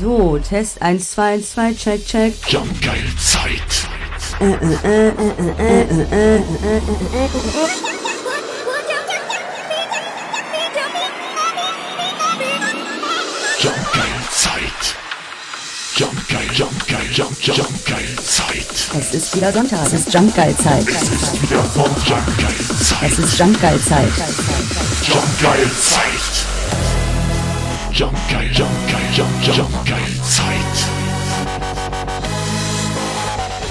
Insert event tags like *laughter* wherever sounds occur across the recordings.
So, Test 1, 2, 1, 2, check, check. Jump geil Zeit. Jump geil Zeit. Jump geil, jump geil, jump, jump, jump geil Zeit. Es ist wieder Sonntag. Es ist Jumpgeil-Zeit. Wieder von Jump geil Zeit. Es ist. Jump geil Zeit. Jump geil, jump geil, jump, jump, jump geil Zeit.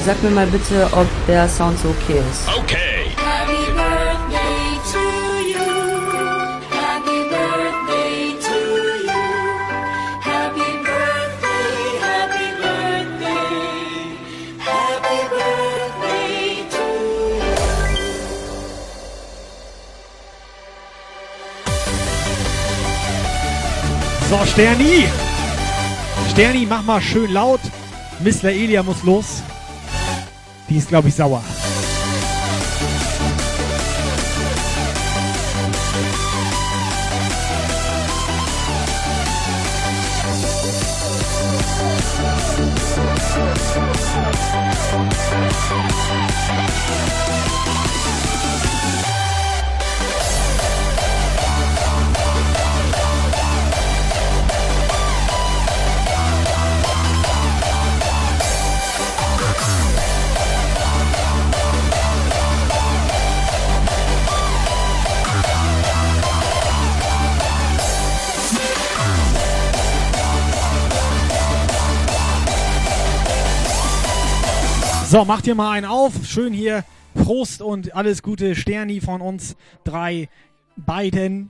Sag mir mal bitte, ob der Sound so okay ist. Okay. So, Sterni! Sterni, mach mal schön laut. Mr. Elia muss los. Die ist, glaube ich, sauer. So, macht ihr mal einen auf. Schön hier. Prost und alles Gute. Sterni von uns drei beiden.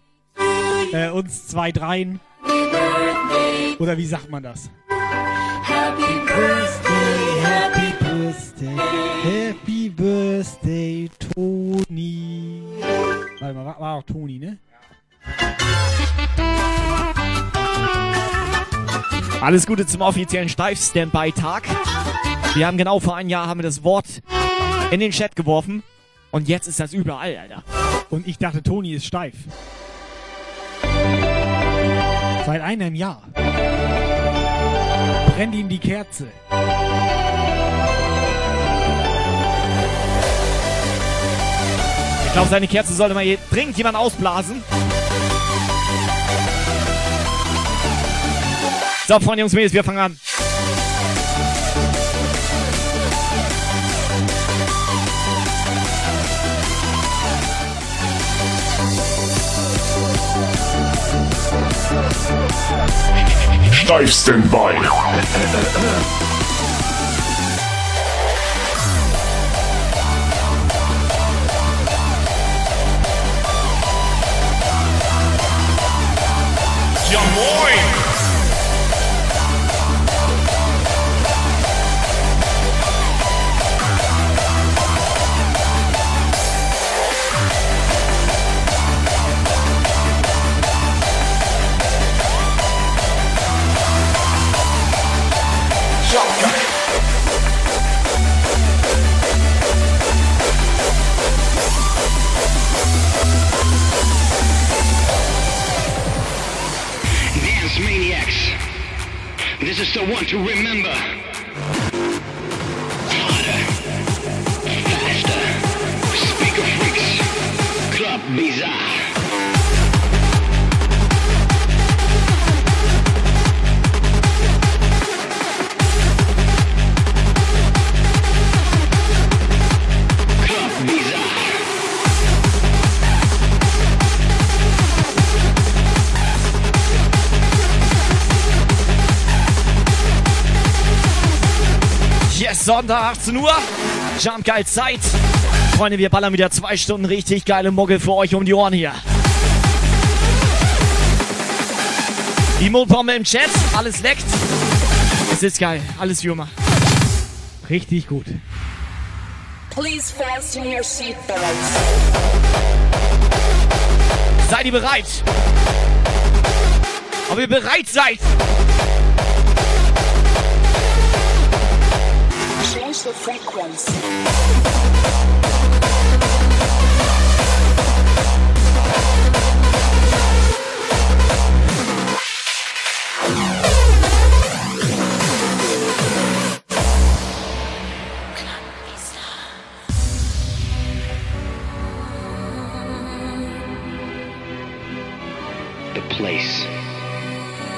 Äh, uns zwei dreien. Oder wie sagt man das? Happy birthday, happy Birthday. Happy Birthday, Toni. Warte mal, war, war auch Toni, ne? Alles Gute zum offiziellen Steif-Standby-Tag. Wir haben genau vor einem Jahr haben wir das Wort in den Chat geworfen. Und jetzt ist das überall, Alter. Und ich dachte, Toni ist steif. Seit einem Jahr. Brennt ihm die Kerze. Ich glaube, seine Kerze sollte mal hier dringend jemand ausblasen. So, Freunde, Jungs, Mädels, wir fangen an. Steif Standby. Ja moin! Maniacs. This is the one to remember. Harder. Faster. Speaker freaks. Club bizarre. Sonntag, 18 Uhr. Jump geil Zeit. Freunde, wir ballern wieder zwei Stunden richtig geile Muggel für euch um die Ohren hier. Die Mundbombe im Chat, alles leckt. Es ist geil, alles wie immer. Richtig gut. Please fasten your seatbelts. Seid ihr bereit? Ob ihr bereit seid? artificial frequency.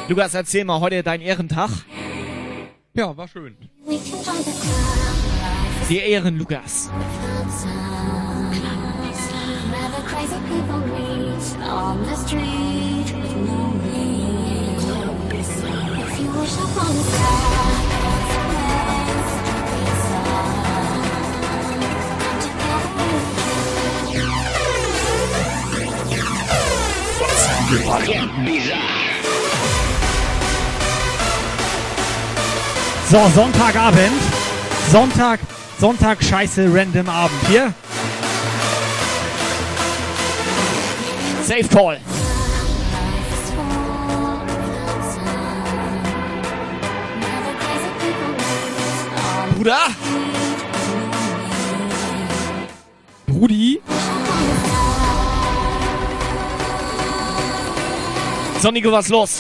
Lukas, erzähl mal heute deinen Ehrentag. Ja, war schön. Die Ehren, Lukas. So, Sonntagabend. Sonntag, Sonntag, scheiße, random Abend hier. Safe Call. Bruder? Brudi. So, Nico, was los?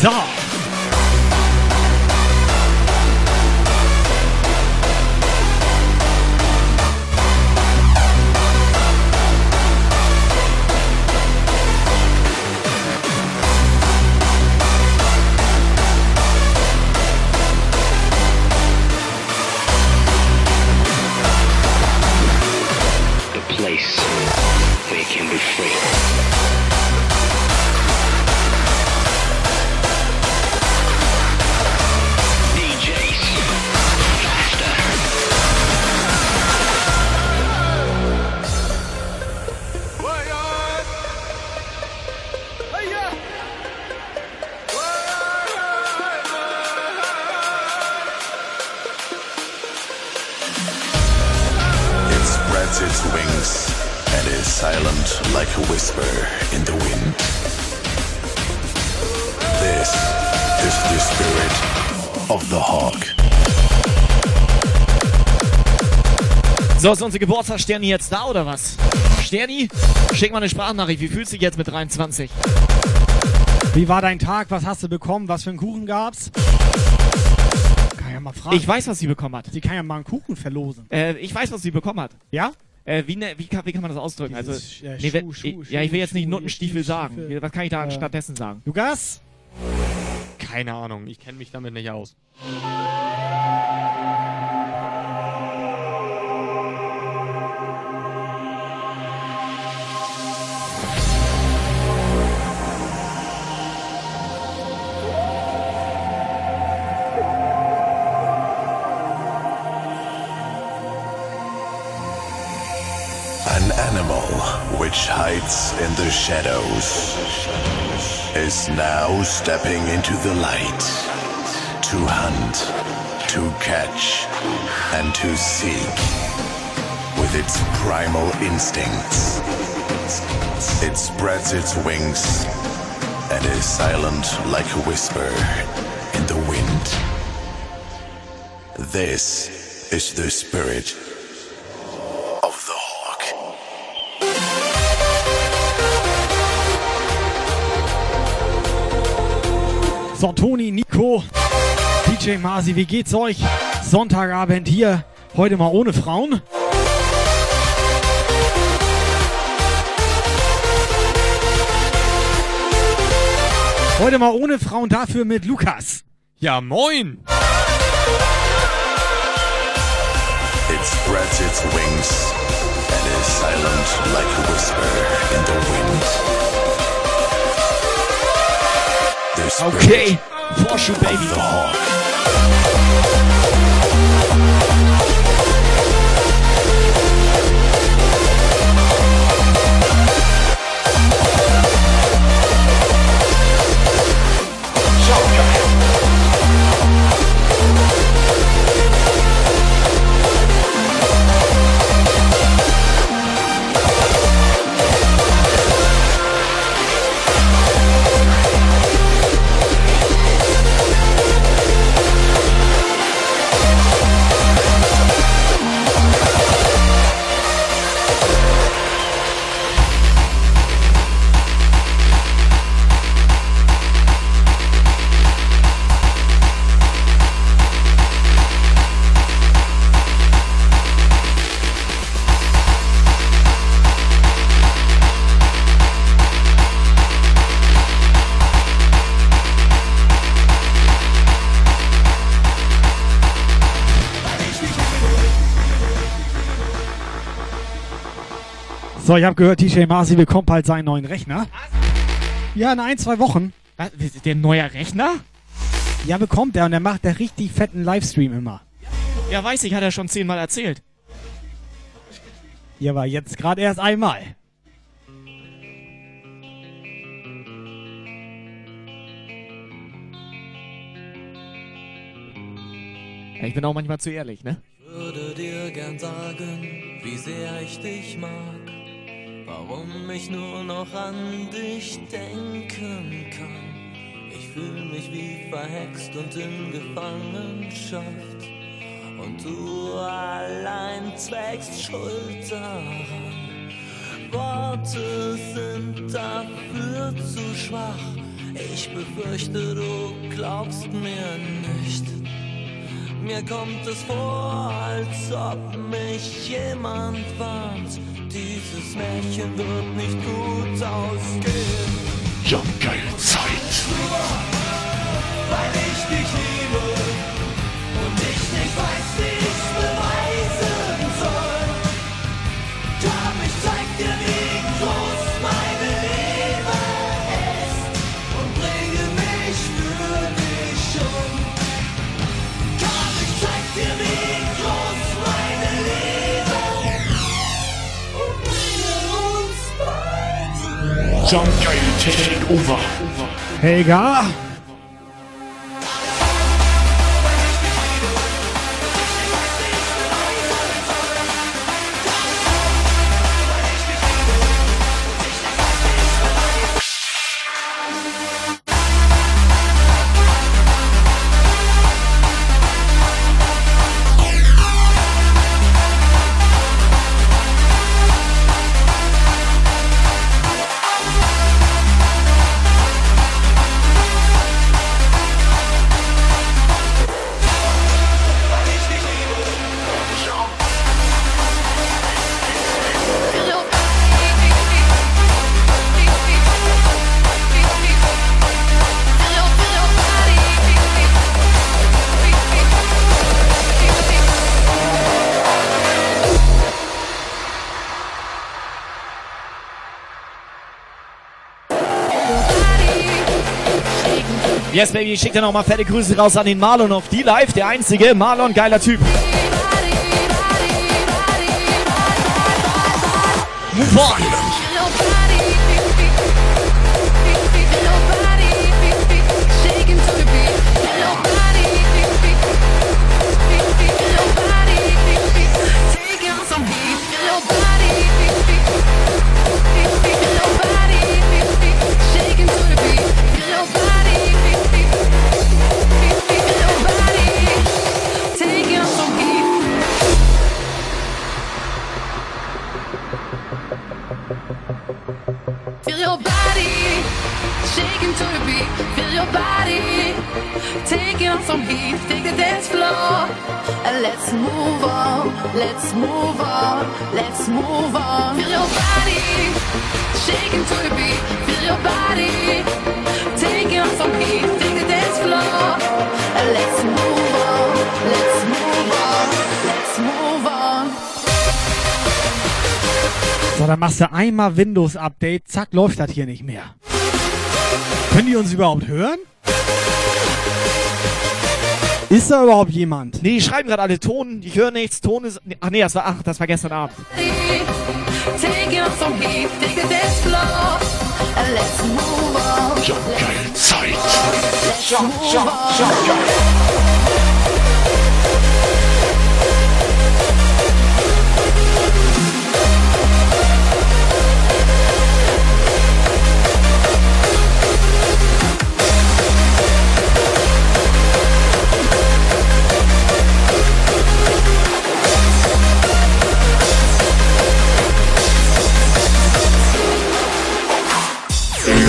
Klar, 23 Geburtstag, Sterni jetzt da oder was? Sterni, schick mal eine Sprachnachricht. Wie fühlst du dich jetzt mit 23? Wie war dein Tag? Was hast du bekommen? Was für einen Kuchen gab's? Kann ich ja mal fragen. Ich weiß, was sie bekommen hat. Sie kann ja mal einen Kuchen verlosen. Äh, ich weiß, was sie bekommen hat. Ja? Äh, wie, ne, wie, kann, wie, kann, man das ausdrücken? Dieses, also, äh, nee, Schuh, Schuh, Schuh, ja, ich will jetzt nicht Nuttenstiefel sagen. Was kann ich da äh. stattdessen sagen? Lukas? Keine Ahnung, ich kenne mich damit nicht aus. Hides in the shadows is now stepping into the light to hunt, to catch, and to seek with its primal instincts. It spreads its wings and is silent like a whisper in the wind. This is the spirit So, Toni, Nico, DJ Masi, wie geht's euch? Sonntagabend hier, heute mal ohne Frauen. Heute mal ohne Frauen, dafür mit Lukas. Ja, moin! It spreads its wings and is silent like a whisper in the wind. Okay, Vorschub, of Baby. So, ich habe gehört, DJ Marzi bekommt bald seinen neuen Rechner. Ja, in ein, zwei Wochen. Was, der neue Rechner? Ja, bekommt er und er macht der richtig fetten Livestream immer. Ja, weiß ich, hat er schon zehnmal erzählt. Ja, aber jetzt gerade erst einmal. Ja, ich bin auch manchmal zu ehrlich, ne? würde dir gern sagen, wie sehr ich dich mag. Warum ich nur noch an dich denken kann. Ich fühle mich wie verhext und in Gefangenschaft. Und du allein zwägst Schuld daran. Worte sind dafür zu schwach. Ich befürchte, du glaubst mir nicht. Mir kommt es vor, als ob mich jemand warnt. Dieses Mädchen wird nicht gut ausgehen. Jump geil Zeit. Weil ich dich liebe Jump Take over. Helga! Yes, Baby, ich schick dir nochmal fette Grüße raus an den Marlon auf die Live, der einzige. Marlon, geiler Typ. Move on. Move on. Let's move on. Feel your body shaking to the beat. Feel your body taking on some heat. Take the dance floor let's move on. Let's move on. Let's move on. So, dann machst du einmal Windows-Update, zack, läuft das hier nicht mehr. Können die uns überhaupt hören? Ist da überhaupt jemand? Nee, die schreiben gerade alle Ton, ich höre nichts, Ton ist. Ach nee, das war, ach, das war gestern Abend. Taking on some heat, take the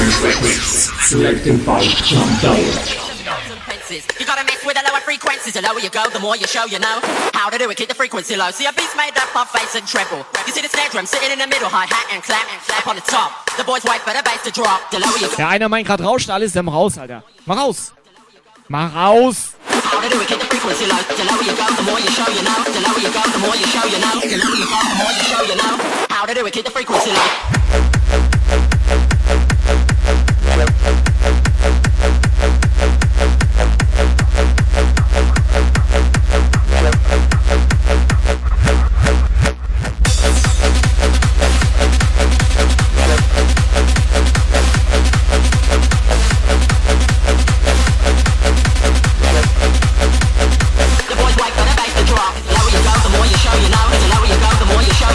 Selected by Jump geil. You gotta mess with the lower frequencies. The lower you go, the more you show you know how to do it. Keep the frequency low. See a beat's made up of bass and treble. You see the snare drum sitting in the middle, hi hat and clap and clap on the top. The boys wait for the bass to drop. The lower you go, Der eine meint gerade rauscht alles, dann mach raus, Alter. Mach raus. Mach raus. how to do it. Keep the frequency low. The lower you go, the more you show you know. The lower you go, the more you show you know. The lower you go, the more you show you know how to do it. it, keep the frequency low.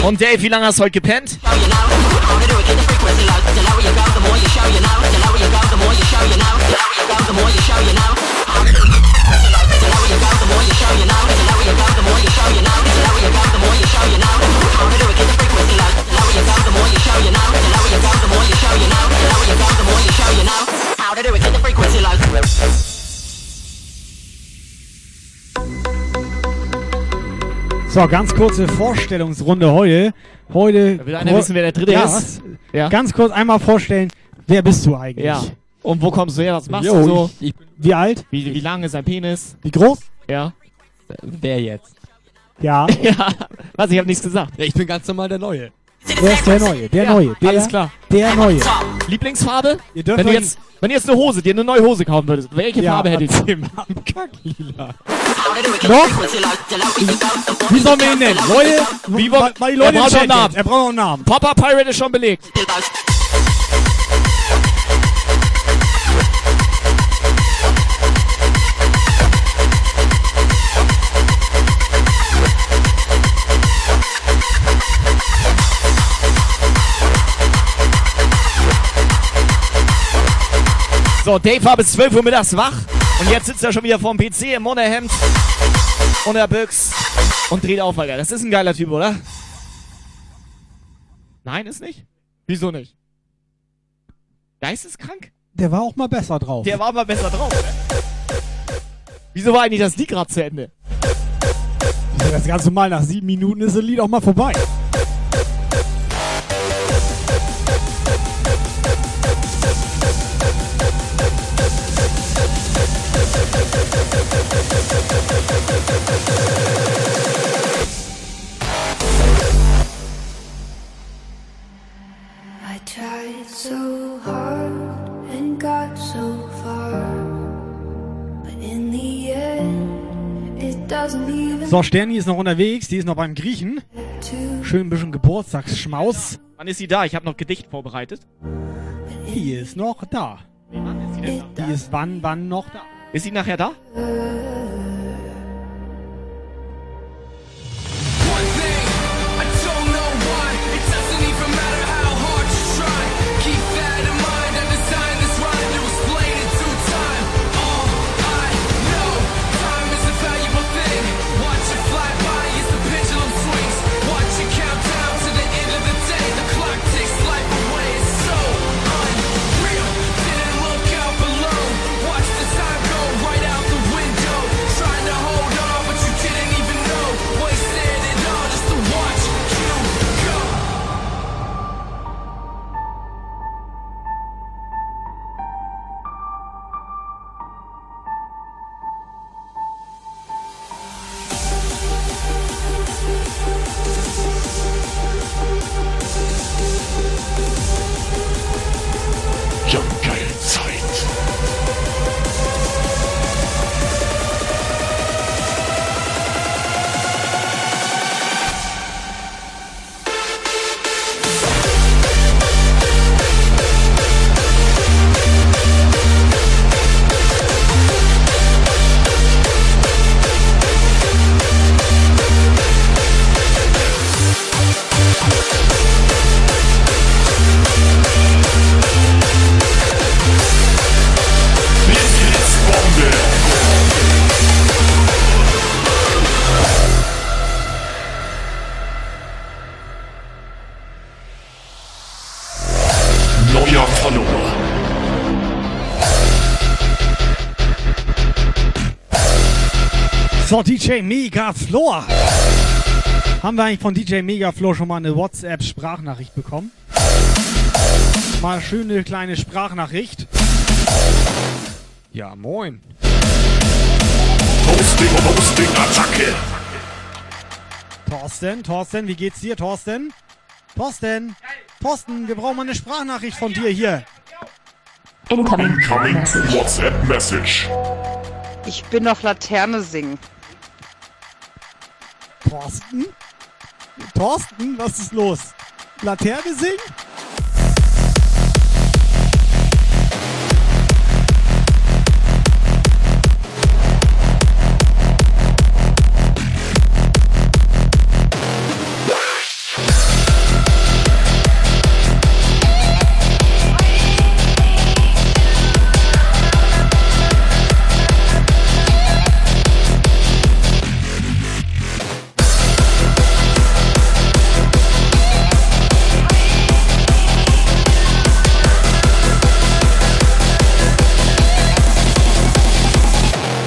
Und Dave, wie lange hast du heute gepennt? How to do it, keep the frequency low. So, ganz kurze Vorstellungsrunde heute. Heute. Da will einer wissen, wer der Dritte ja, ist. Ja. Ganz kurz einmal vorstellen, wer bist du eigentlich? Ja. Und wo kommst du her? Was machst Jo, du so? ich- Wie alt? Wie, wie lang ist dein Penis? Wie groß? Ja. Wer jetzt? Ja. *laughs* ja. Was? Ich habe nichts gesagt. Ja, ich bin ganz normal der Neue. Wer ist der Neue? Der Ja, Neue. Der, alles klar. Der Neue. Lieblingsfarbe? Ihr dürft Wenn du jetzt, wenn du jetzt eine Hose, dir eine neue Hose kaufen würdest, welche Ja, Farbe hättest *laughs* du? Kacklila. Noch? Wie sollen wir ihn nennen? Leute, Wie mal, wollen- mal die Er Leute im braucht einen Namen. Er braucht noch einen Namen. Papa Pirate ist schon belegt. So, Dave war bis 12 Uhr mittags wach und jetzt sitzt er schon wieder vorm PC im Monnerhemd und der Büchs und dreht auf, Alter. Das ist ein geiler Typ, oder? Nein, ist nicht? Wieso nicht? Geisteskrank? Der war auch mal besser drauf. Der war mal besser drauf. Ne? Wieso war eigentlich das Lied gerade zu Ende? Das ist ganz normal. Nach sieben Minuten ist das Lied auch mal vorbei. So, Sterni ist noch unterwegs. Die ist noch beim Griechen. Schön ein bisschen Geburtstagsschmaus. Wann ist sie da? Ich habe noch Gedicht vorbereitet. Die ist noch da. Wann ist sie denn da? Die ist wann, wann noch da. Ist sie nachher da? So, DJ Mega Floor. Haben wir eigentlich von DJ Mega Floor schon mal eine WhatsApp-Sprachnachricht bekommen? Mal schöne kleine Sprachnachricht. Ja, moin. Hosting, Hosting, Attacke. Thorsten, Thorsten, wie geht's dir, Thorsten? Thorsten, Thorsten, wir brauchen mal eine Sprachnachricht von dir hier. Incoming WhatsApp Message. Ich bin auf Laterne singen. Thorsten? Thorsten, was ist los? Laterne singen?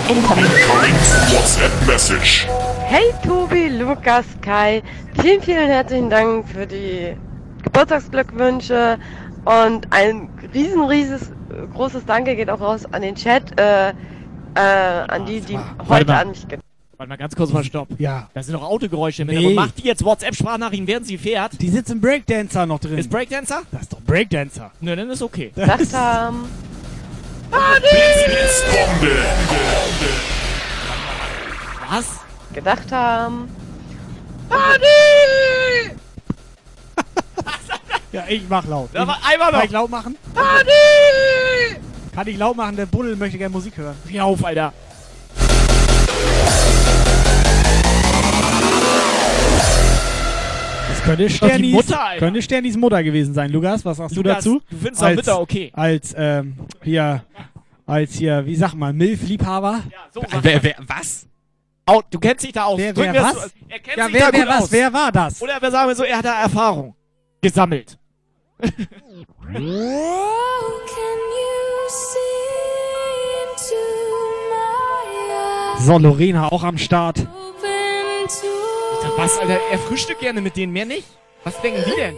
Incoming WhatsApp Message. Hey Tobi, Lukas, Kai, vielen, vielen herzlichen Dank für die Geburtstagsglückwünsche und ein riesen, rieses, großes Danke geht auch raus an den Chat, äh, äh, an die, die heute an mich ge Warte mal ganz kurz mal Stopp. Ja. Da sind noch Autogeräusche im Nee. Hintergrund. Macht die jetzt WhatsApp-Sprachnachrichten, während sie fährt? Die sitzt im Breakdancer noch drin. Ist Breakdancer? Das ist doch Breakdancer. Nö, dann ist okay. gedacht *laughs* haben. Blitzbombe. Was? Gedacht haben. Ja, ich mach laut. Aber einmal noch. Kann ich laut machen? Kann ich laut machen? Der Buddel möchte gerne Musik hören. Hör auf, Alter. Könnte Sternis, Mutter, könnte Sternis Mutter gewesen sein. Lukas, was sagst du Lukas, dazu? du findest doch Mütter okay. Als, ähm, hier, als hier, wie sagt man, Milf-Liebhaber? So, Wer, wer, was? Au, du kennst dich da aus. Wer, wer, was? so- Er kennt Ja, sich wer, da wer, gut was? aus. Wer war das? Oder wir sagen wir so, er hat da Erfahrung gesammelt. Oh? So, Lorena auch am Start. *laughs* Was, Alter? Er frühstückt gerne mit denen, mehr nicht? Was denken die denn?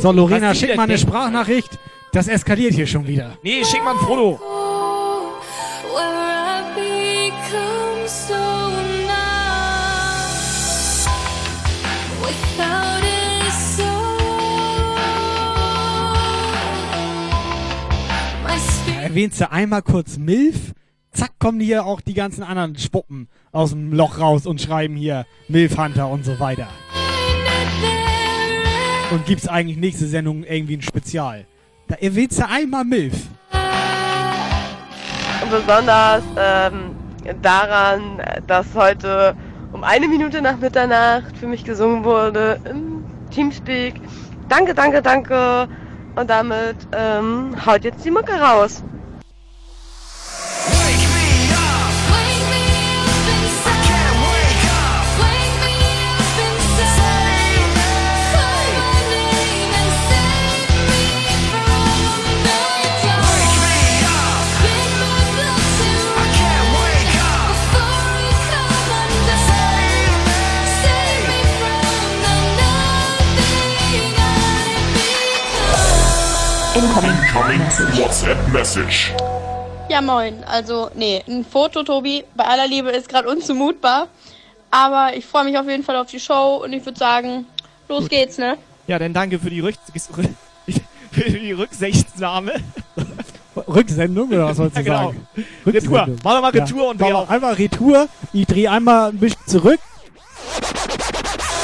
So, Lorena, schick mal eine denken. Sprachnachricht. Das eskaliert hier schon wieder. Nee, schick mal ein Foto. Erwähnst du einmal kurz Milf? Zack, kommen hier auch die ganzen anderen Spuppen aus dem Loch raus und schreiben hier Milf Hunter und so weiter. Und gibt's eigentlich nächste Sendung irgendwie ein Spezial? Da erwähnst du einmal Milf. Und besonders ähm, daran, dass heute um eine Minute nach Mitternacht für mich gesungen wurde im Teamspeak. Danke, danke, danke. Und damit ähm, haut jetzt die Mucke raus. Incoming WhatsApp Message. Ja, moin. Also, nee, ein Foto, Tobi, bei aller Liebe ist gerade unzumutbar. Aber ich freue mich auf jeden Fall auf die Show und ich würde sagen, los geht's, ne? Ja, dann danke für die, Rück *laughs* für die Rücksichtnahme. Rücksendung oder was *laughs* sollst du Ja, genau. sagen? Retour. Rücksendung. Mach doch mal Retour und mach dreh mal auf. Einfach Retour. Ich drehe einmal ein bisschen zurück.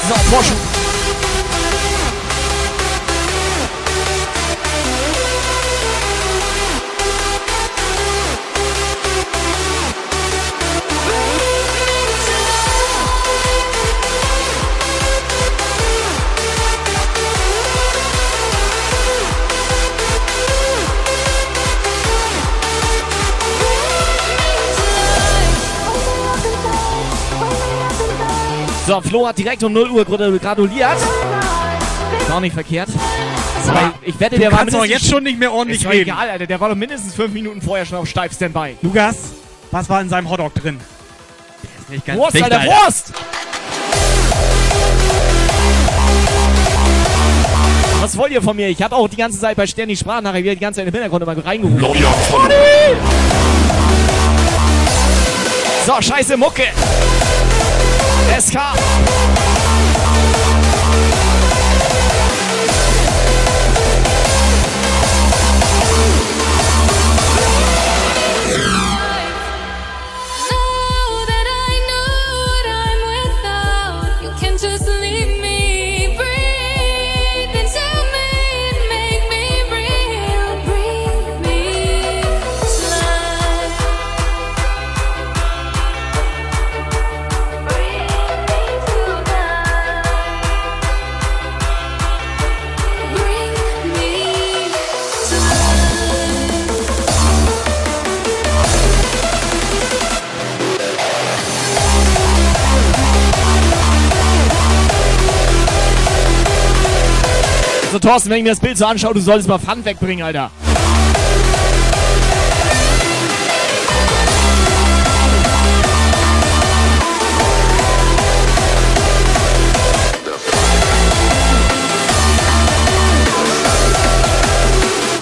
So, Vorschub. So, Flo hat direkt um 0 Uhr gratuliert. Ist auch nicht verkehrt. Aber ich wette, du der war kannst doch jetzt schon nicht mehr ordentlich ist doch reden. egal, Alter. Der war doch mindestens fünf Minuten vorher schon auf steif Standby. Lukas, was war in seinem Hotdog drin? Nicht Wurst, Alter, Wurst! Was wollt ihr von mir? Ich habe auch die ganze Zeit bei Sterni Sprachnachricht wieder die ganze Zeit im Hintergrund immer reingerufen. Neuer von So, scheiße Mucke. SK. Also Thorsten, wenn ich mir das Bild so anschaue, du solltest mal Pfand wegbringen, Alter.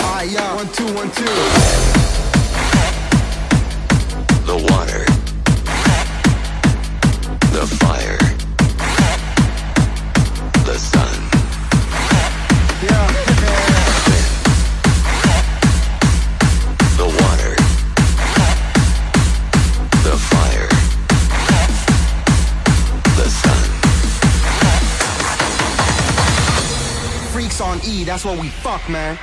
Ah, two, one, two. That's what we fuck, man.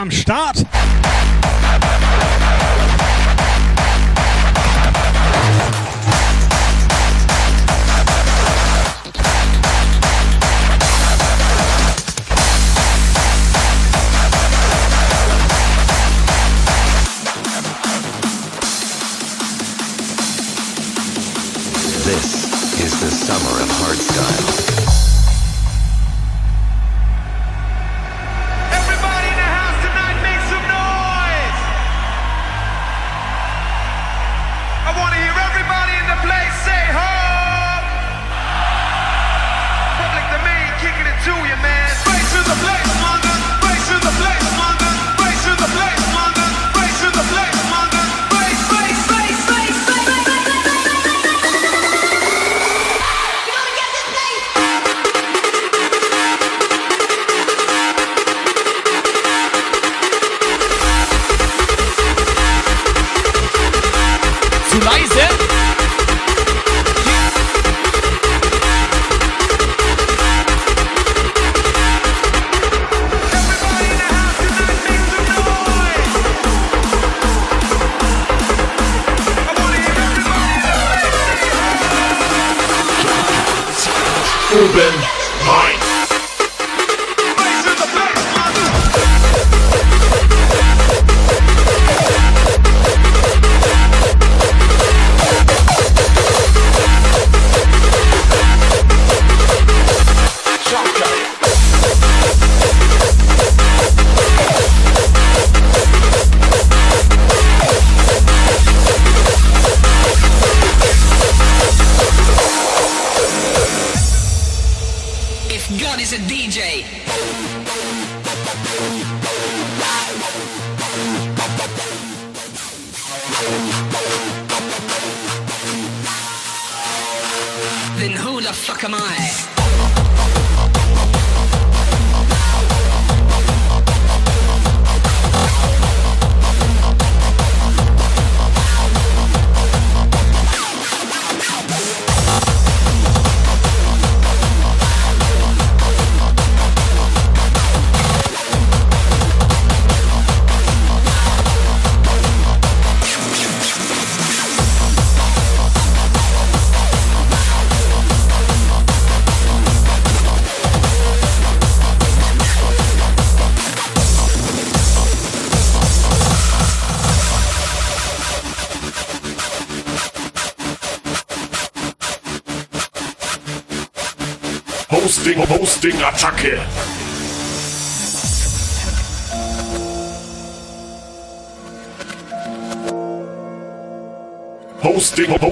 Am Start. This is the summer of hardstyle.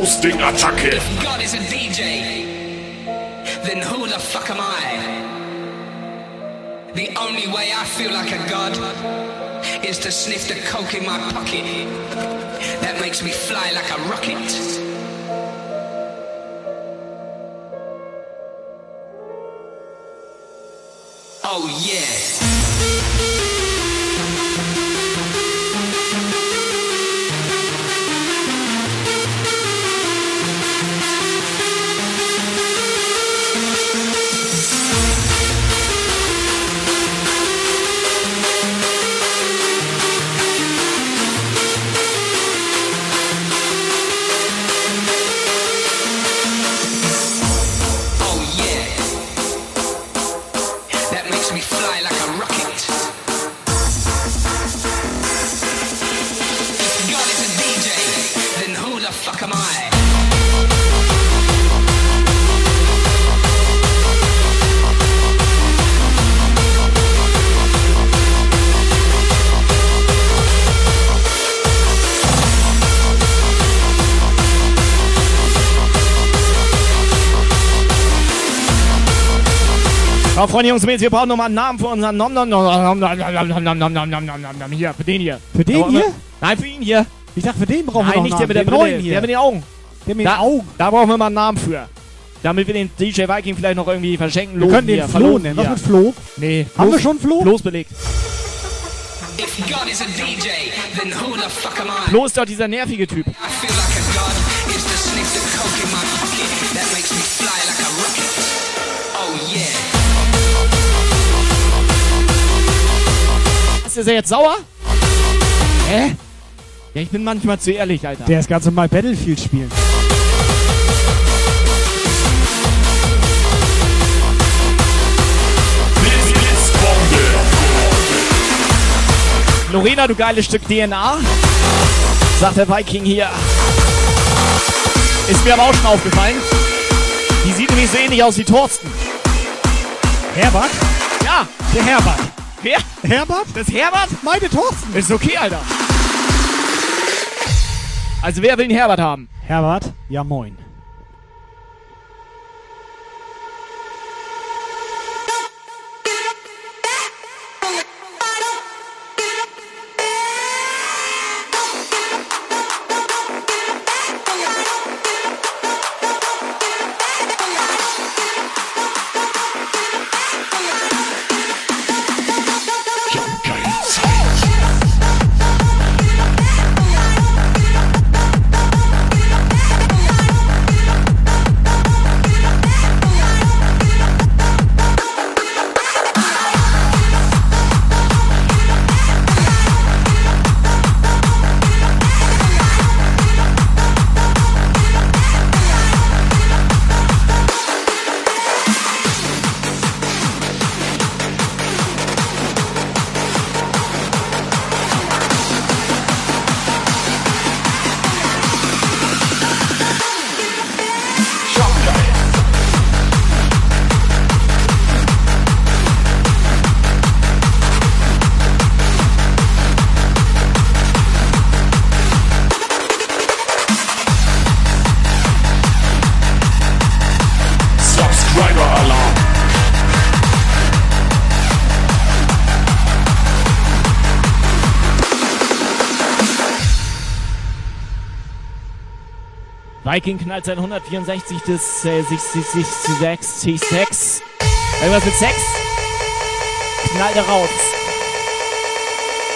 Ghosting-Attacke So, Freunde, Jungs, Mädels, wir brauchen nochmal einen Namen für unseren Nom Nom Nom Nom Nom Nom Nom Nom Nom Nom Nom Nom hier, für den hier. Für den wir- hier? Nein, für ihn hier. Ich dachte, für den brauchen wir Nein, noch nicht einen der mit der Namen, den Brille, neuen hier. der mit den Augen. Der mit da, den Augen. Da brauchen wir mal einen Namen für. Damit wir den DJ Viking vielleicht noch irgendwie verschenken. Wir können den hier, Flo nennen. Was mit Flo? Nee. Haben wir schon Flo? Flo's belegt. Flo ist doch dieser nervige Typ. I feel like a god ist er jetzt sauer? Hä? Ja, ich bin manchmal zu ehrlich, Alter. Der ist ganz normal Battlefield spielen. Lorena, du geiles Stück DNA. Sagt der Viking hier. Ist mir aber auch schon aufgefallen. Die sieht nämlich so ähnlich aus wie Thorsten. Herbert? Ja. Der Herbert. Wer? Herbert? Das ist Herbert? Meine Thorsten. Ist okay, Alter. Also wer will den Herbert haben? Herbert? Ja, moin. Viking knallt sein 164 des äh, 66 zu 6 T6. Irgendwas mit 6? Knallt er raus.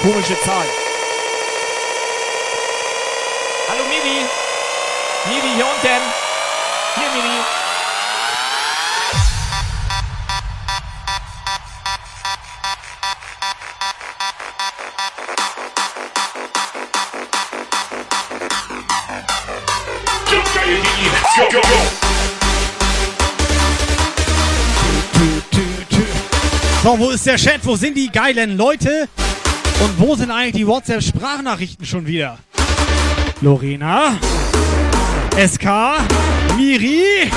Komische Zahl. Hallo Mimi. Mimi hier unten. Ist der Chat? Wo sind die geilen Leute? Und wo sind eigentlich die WhatsApp-Sprachnachrichten schon wieder? Lorena, SK, Miri.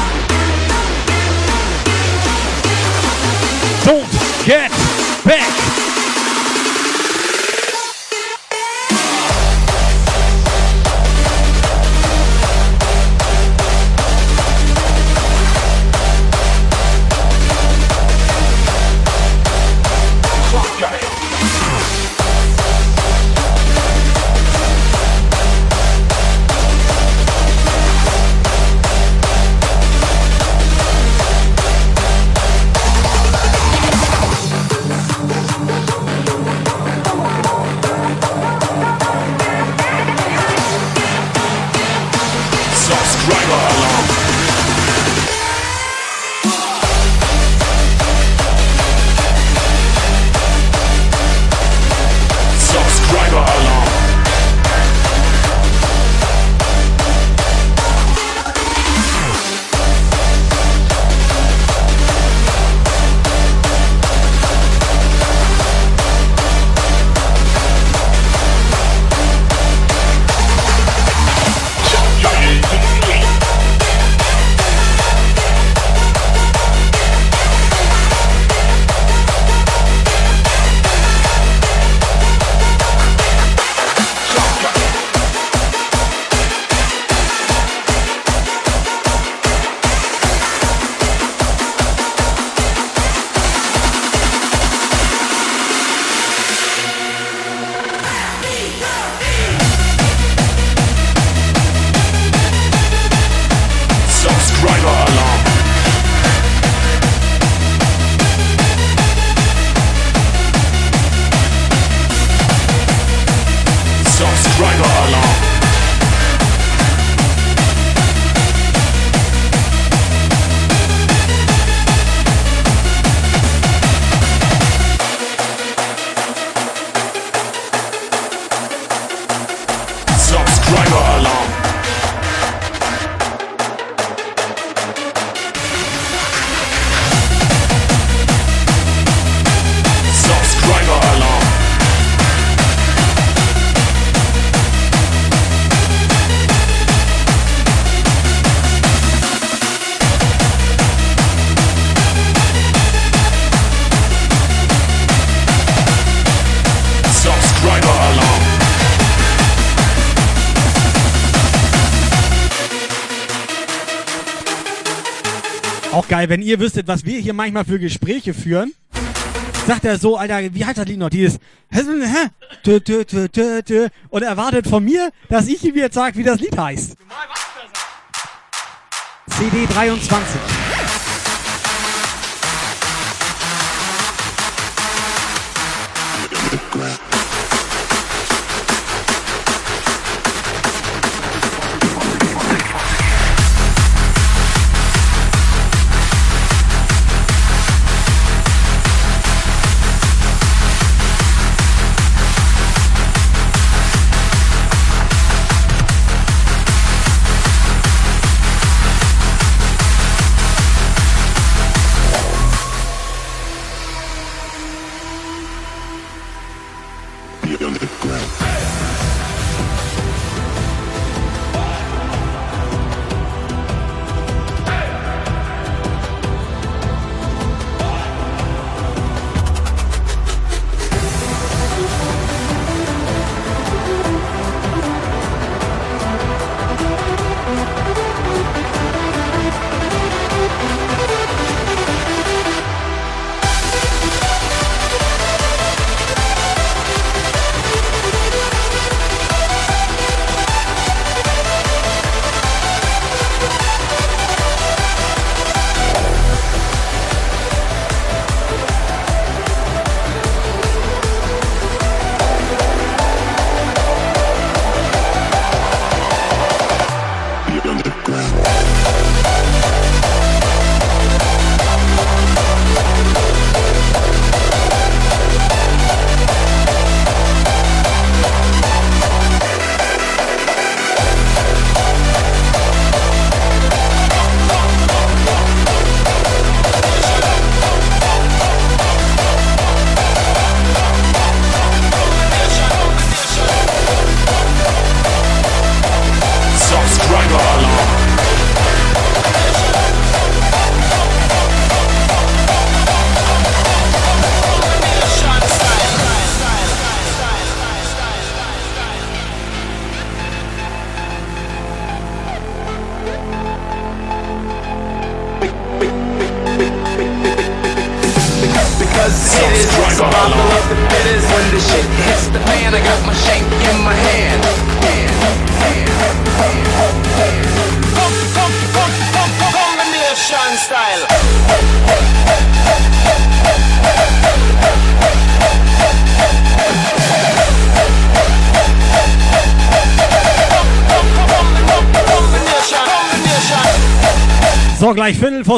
Geil, wenn ihr wüsstet, was wir hier manchmal für Gespräche führen. Sagt er so, Alter, wie heißt das Lied noch? Dieses und erwartet von mir, dass ich ihm jetzt sage, wie das Lied heißt. CD 23.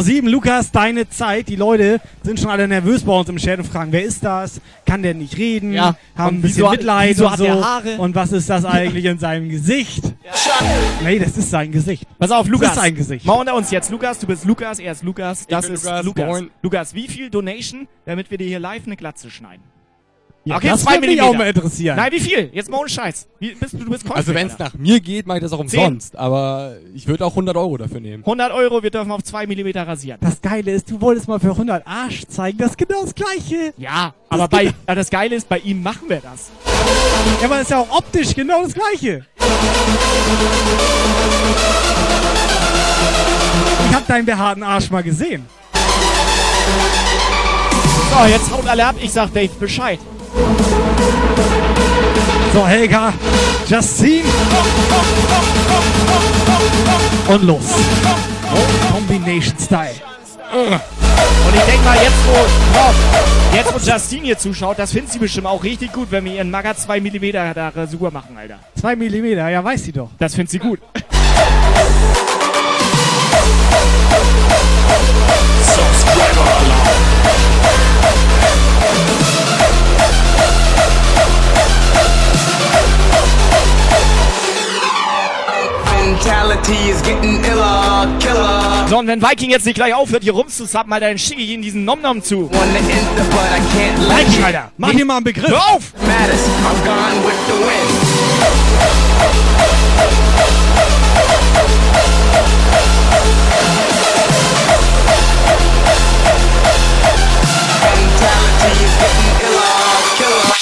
7, Lukas, deine Zeit. Die Leute sind schon alle nervös bei uns im Chat und fragen, wer ist das? Kann der nicht reden? Ja. Haben ein bisschen wieso, Mitleid wieso und so. Haare? Und was ist das eigentlich in seinem Gesicht? Ja. Nee, das ist sein Gesicht. Pass auf, Lukas. Das ist sein Gesicht. Mal unter uns jetzt. Lukas, du bist Lukas, er ist Lukas, das ist Lukas. Lukas. Lukas, wie viel Donation, damit wir dir hier live eine Glatze schneiden? Ja, okay, das zwei würde mich auch mal interessieren. Nein, wie viel? Jetzt mal ohne Scheiß. Wie, bist, du du bist Also wenn es nach mir geht, mache ich das auch Zehn. umsonst. Aber ich würde auch 100 Euro dafür nehmen. 100 Euro, wir dürfen auf 2 Millimeter rasieren. Das Geile ist, du wolltest mal für 100 Arsch zeigen. Das ist genau das Gleiche. Ja, aber bei, ja, das Geile ist, bei ihm machen wir das. Ja, aber das ist ja auch optisch genau das Gleiche. Ich hab deinen behaarten Arsch mal gesehen. So, jetzt haut alle ab. Ich sag Dave Bescheid. So, Helga, Justine. Und los. Combination Style. Und ich denke mal, jetzt wo, oh, jetzt wo Justine hier zuschaut, das findet sie bestimmt auch richtig gut, wenn wir ihren Magger 2 mm da Rasur machen, Alter. 2 Millimeter, ja, weiß sie doch. Das findet sie gut. Subscriber Alarm. So, und wenn Viking jetzt nicht gleich aufhört, hier rumzusappen, Alter, dann schicke ich ihm diesen Nom-Nom zu. I can't like Viking. Alter. Mach dir mal einen Begriff. Hör auf! Matters, I'm gone with the wind. Mentality is getting iller, killer.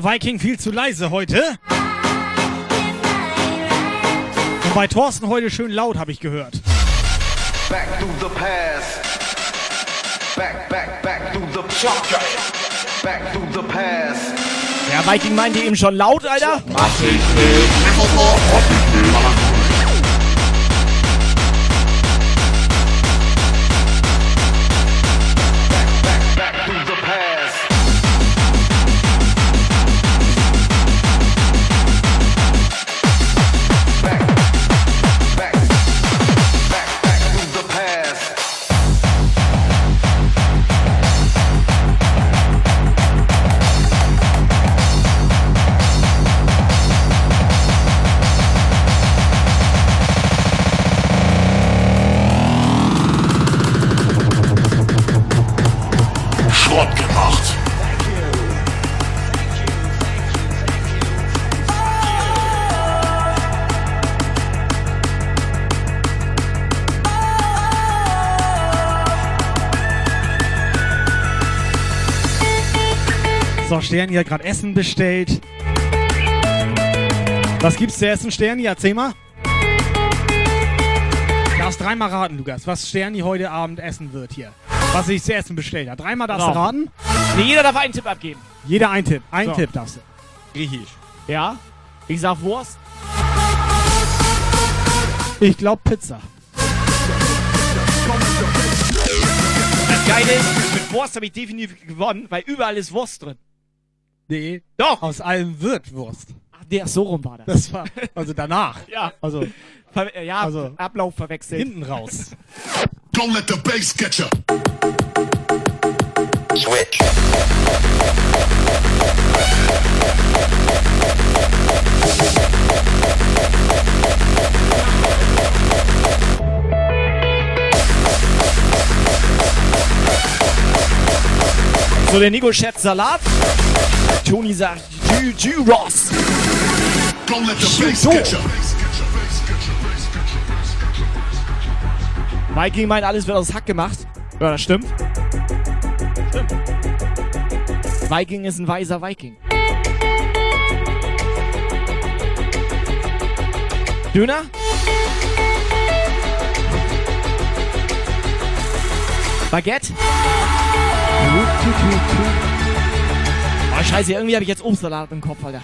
So, Viking viel zu leise heute. Und bei Thorsten heute schön laut, habe ich gehört. Back through the past. Back, back, back through the Back through the past. Ja, Viking meinte eben schon laut, Alter. Mach ich nicht. Back Sterni hat gerade Essen bestellt. Was gibt's zu essen, Sterni? Erzähl mal. Du darfst dreimal raten, Lukas, was Sterni heute Abend essen wird hier. Was sich zu essen bestellt hat. Dreimal darfst du Genau. raten. Nee, jeder darf einen Tipp abgeben. Jeder ein Tipp. Ein So. Tipp darfst du. Griechisch. Ja? Ich sag Wurst. Ich glaube Pizza. Das Geile ist, mit Wurst habe ich definitiv gewonnen, weil überall ist Wurst drin. Nee. Doch. Aus allem wird Wurst. Ach, der so rum war das. Das war, also danach. *laughs* Ja. Also Ver ja, Also, Ablauf verwechselt. hinten raus. *laughs* Don't let the bass get you. Switch. So, der Nico schätzt Salat. Toni sagt the bass So. Viking meint, alles wird aus Hack gemacht. Ja, das. Stimmt. Viking ist ein weiser Viking. Döner? Baguette? Oh, scheiße, irgendwie habe ich jetzt Obstsalat im Kopf, Alter.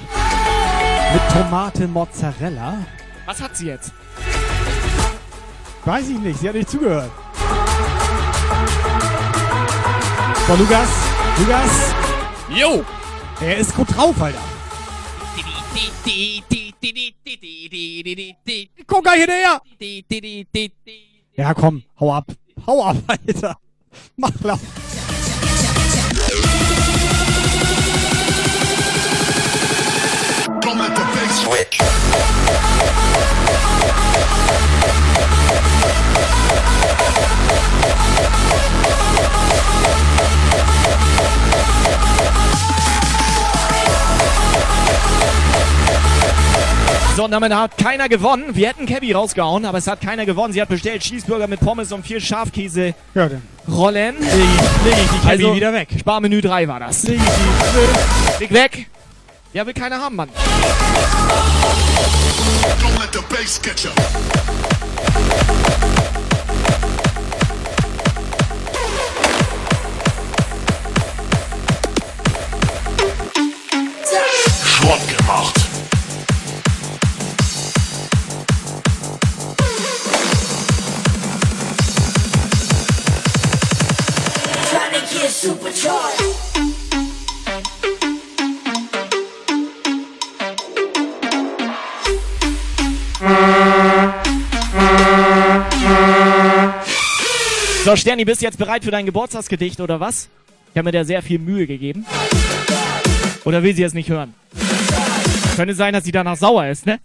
Mit Tomate Mozzarella? Was hat sie jetzt? Weiß ich nicht, sie hat nicht zugehört. So, Lukas. Lukas. Jo! Er ist gut drauf, Alter. Guck mal hinterher. Ja, komm, hau ab. Hau ab, Alter. Mach laut. Switch. So, und damit hat keiner gewonnen. Wir hätten Cabby rausgehauen, aber es hat keiner gewonnen. Sie hat bestellt Cheeseburger mit Pommes und vier Schafkäse Ja, dann Rollen. leg ich, leg ich die Cabby Also- wieder weg. Sparmenü 3 war das. Leg ich die. Leg weg. Ja, will keiner haben, Mann. Don't let the bass get you. Schrott gemacht. Trying to get supercharged. So, Sterni, bist du jetzt bereit für dein Geburtstagsgedicht oder was? Ich habe mir da sehr viel Mühe gegeben. Oder will sie es nicht hören? Könnte sein, dass sie danach sauer ist, ne?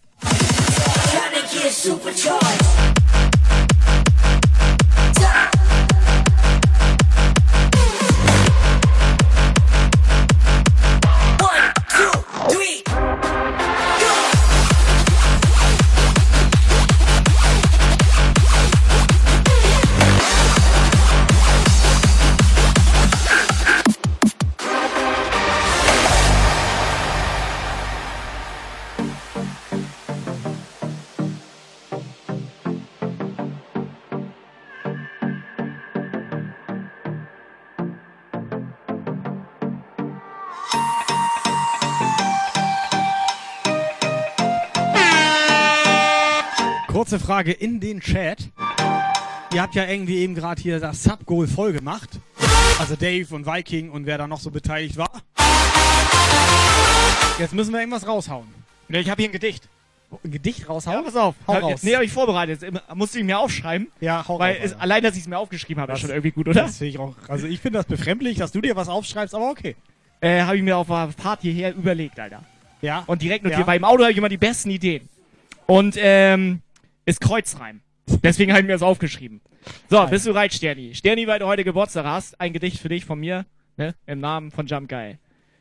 Kurze Frage in den Chat. Ihr habt ja irgendwie eben gerade hier das Sub-Goal voll gemacht. Also Dave und Viking und wer da noch so beteiligt war. Jetzt müssen wir irgendwas raushauen. Ne, ich habe hier ein Gedicht. Ein Gedicht raushauen? Ja, pass auf. Hau Ja, raus. Nee, habe ich vorbereitet. Jetzt musste ich mir aufschreiben. Ja, hau Weil raus, Alter. allein, dass ich es mir aufgeschrieben habe, ist schon irgendwie gut, oder? Das finde ich auch. Also ich finde das befremdlich, dass du dir was aufschreibst, aber okay. Äh, habe ich mir auf der Fahrt hierher überlegt, Alter. Ja. Und direkt notiert. Ja. Weil im Auto habe ich immer die besten Ideen. Und, ähm, ist Kreuzreim. Deswegen habe ich mir das aufgeschrieben. So, bist du bereit, Sterni? Sterni, weil du heute Geburtstag hast, ein Gedicht für dich von mir, ne? Im Namen von Jump Guy.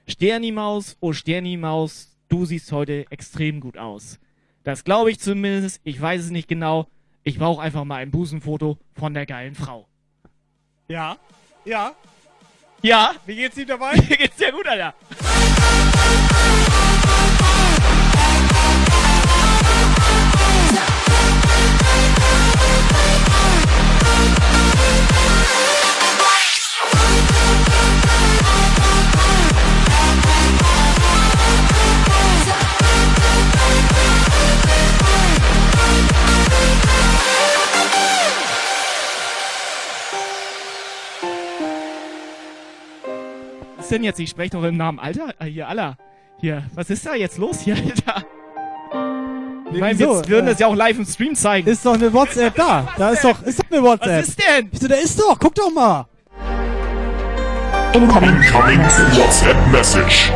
Sterni-Maus, oh Sterni-Maus, du siehst heute extrem gut aus. Das glaube ich zumindest, ich weiß es nicht genau. Ich brauche einfach mal ein Busenfoto von der geilen Frau. Ja. Ja. Ja. Wie geht's ihm dabei? *laughs* Mir geht's sehr gut, Alter. Ist denn jetzt? Ich spreche doch im Namen Alter. Ah, Hier, Aller. Hier, was ist da jetzt los hier, *laughs* Alter? Ich meine, wir würden Äh, das ja auch live im Stream zeigen. Ist doch eine WhatsApp da. Da ist doch, ist doch eine WhatsApp. Was ist denn? Ich so, da ist doch, guck doch mal. Incoming WhatsApp message.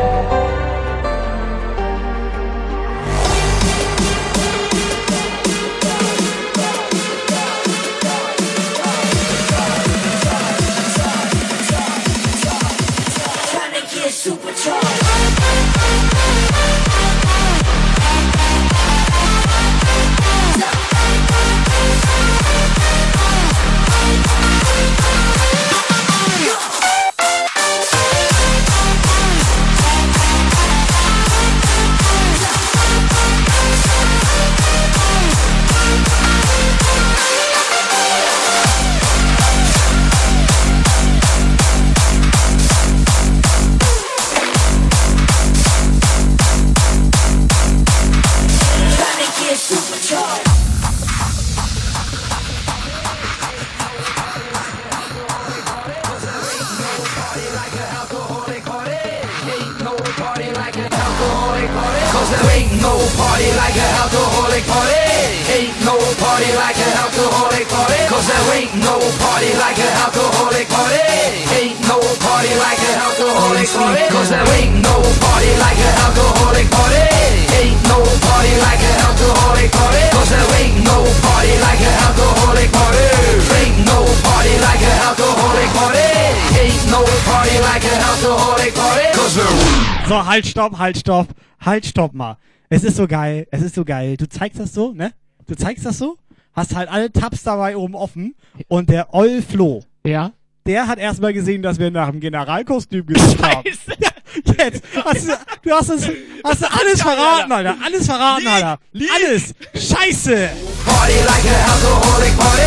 Stopp, halt, stopp. Halt, stopp mal. Es ist so geil, es ist so geil. Du zeigst das so, ne? Du zeigst das so, hast halt alle Tabs dabei oben offen und der Oll Flo. Ja. Der hat erstmal gesehen, dass wir nach dem Generalkostüm gesucht haben. Ja, jetzt. Hast du, du hast es, hast du alles verraten, Alter. Alles verraten, Alter. Alles. Scheiße. Party like an alcoholic party.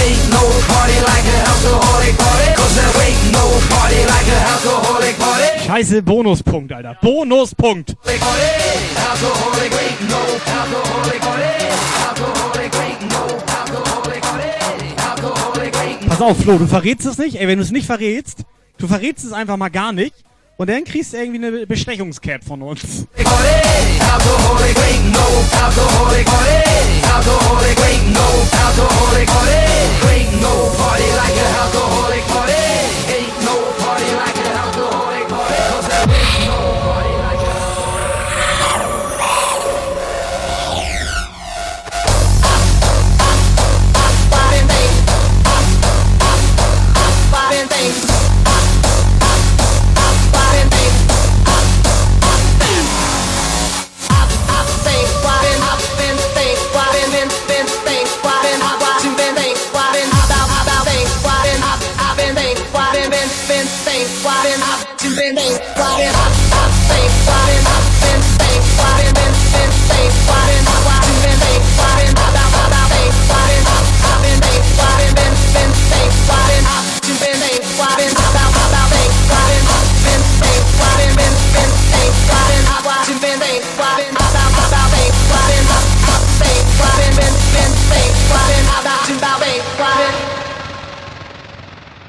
Ain't no party like an alcoholic party. Cause there ain't no party like an alcoholic party. Scheiße, Bonuspunkt, Alter. Bonuspunkt. Alcoholic ain't no alcoholic party. Alcoholic ain't no alcoholic party. Alcoholic ain't Pass auf, Flo, du verrätst es nicht. Ey, wenn du es nicht verrätst, du verrätst es einfach mal gar nicht. Und dann kriegst du irgendwie eine Bestechungscap von uns.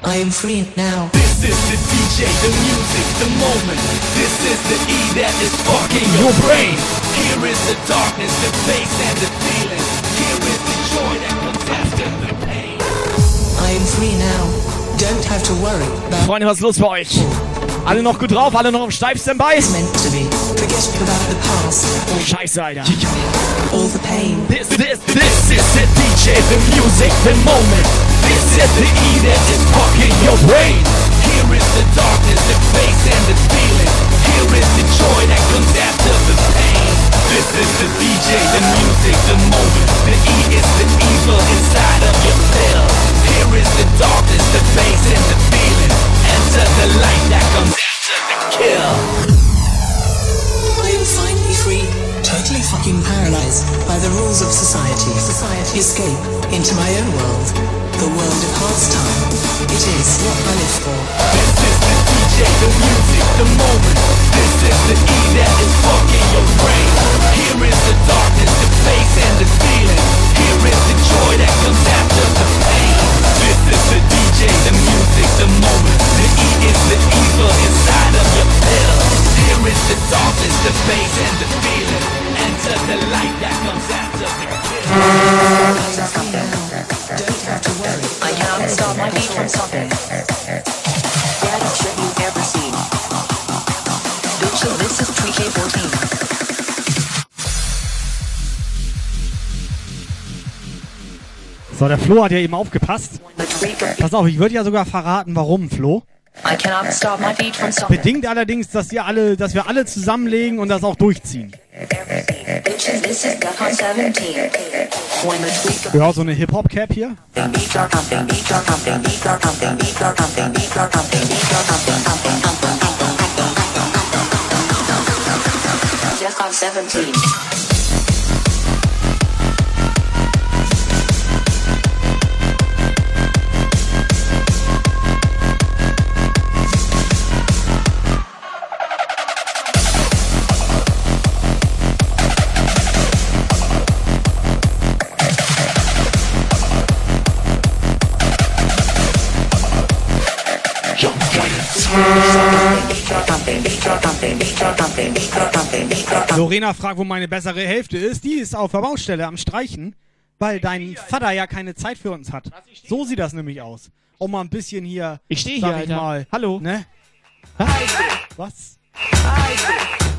I am free now. This is the DJ, the music, the moment. This is the E that is fucking your brain. Here is the darkness, the bass and the feeling. Here is the joy that comes after the pain. I am free now. Don't have to worry about Freunde, was ist los bei euch? Alle noch gut drauf, alle noch im Steifstand-by? meant to be. Forget about the past. Scheiße, Alter. All the pain. This, this, this is the DJ, the music, the moment. This is the E that is fucking your brain. Here is the darkness, the bass and the feeling. Here is the joy that comes after the pain. This is the DJ, the music, the moment. The E is the evil inside of your. Here is the darkness, the bass and the feeling. Enter the light that comes after the kill. Fucking paralyzed by the rules of society. Society. Escape into my own world. The world of pastime. It is what I live for. This is the DJ, the music, the moment. This is the E that is fucking your brain. Here is the darkness, the bass and the feeling. Here is the joy that comes after the pain. This is the DJ, the music, the moment. The E is the evil inside of your pill. Here is the darkness, the bass and the So, der Flo hat ja eben aufgepasst. Pass auf, ich würde ja sogar verraten, warum, Flo. Bedingt allerdings, dass ihr alle, dass wir alle zusammenlegen und das auch durchziehen. Ja, so eine Hip-Hop-Cap hier. Just on 17. Lorena fragt, wo meine bessere Hälfte ist. Die ist auf der Baustelle am Streichen, weil dein Vater ja keine Zeit für uns hat. So sieht das nämlich aus. Um mal ein bisschen hier. Ich stehe sag hier, ich Alter. Mal, Hallo. Ne? Was?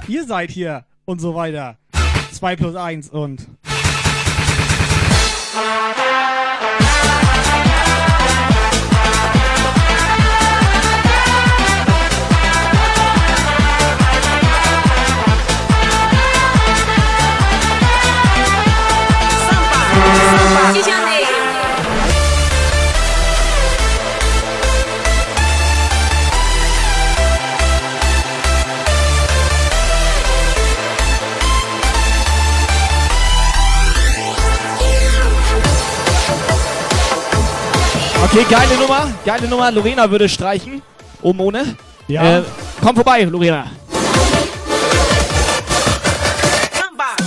Ihr seid hier und so weiter. 2 plus 1 und. Okay, geile Nummer. Geile Nummer. Lorena würde streichen. Oben ohne. Ja. Äh, komm vorbei, Lorena.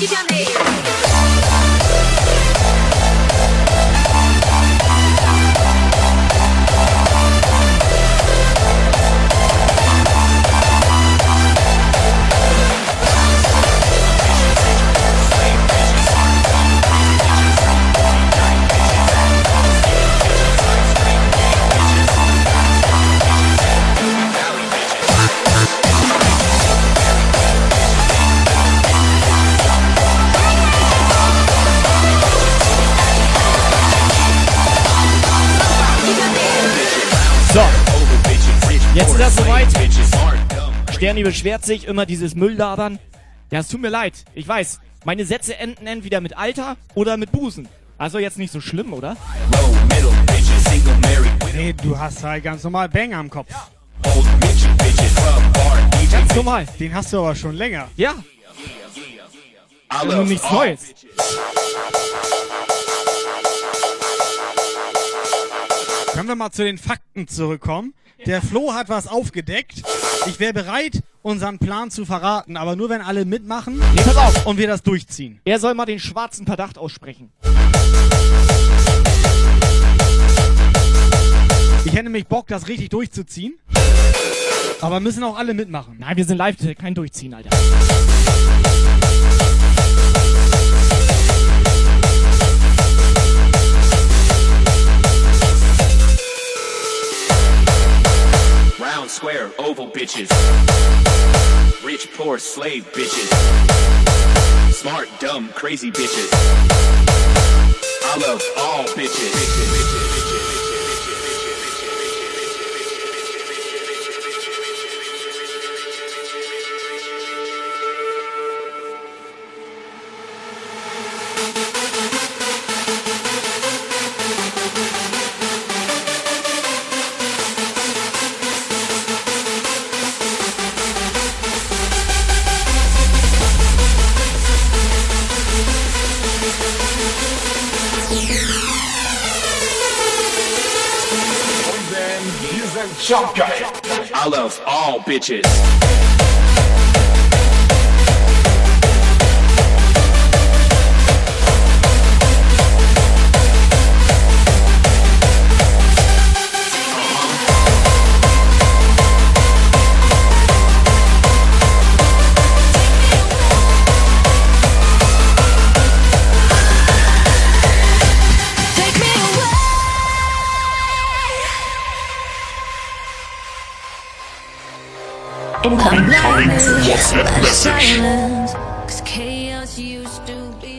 De Janeiro. Jetzt ist das soweit. Sterni beschwert sich immer dieses Mülllabern. Ja, es tut mir leid. Ich weiß, meine Sätze enden entweder mit Alter oder mit Busen. Also jetzt nicht so schlimm, oder? Nee, du hast halt ganz normal Bang am Kopf. Ganz normal. Den hast du aber schon länger. Ja. Also nichts Neues. Können wir mal zu den Fakten zurückkommen? Der Flo hat was aufgedeckt. Ich wäre bereit, unseren Plan zu verraten, aber nur wenn alle mitmachen und wir das durchziehen. Er soll mal den schwarzen Verdacht aussprechen. Ich hätte nämlich Bock, das richtig durchzuziehen. Aber müssen auch alle mitmachen. Nein, wir sind live, kein Durchziehen, Alter. Square, oval bitches. Rich, poor, slave bitches. Smart, dumb, crazy bitches. I love all bitches. Und all bitches.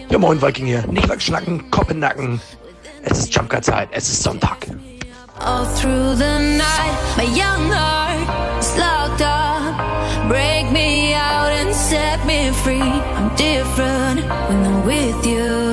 Ja moin Viking hier, nicht wegschnacken, Kopf in Nacken. Es ist Jumpcar-Zeit, es ist Sonntag. All through the night, my young heart is locked up. Break me out and set me free. I'm different when I'm with you.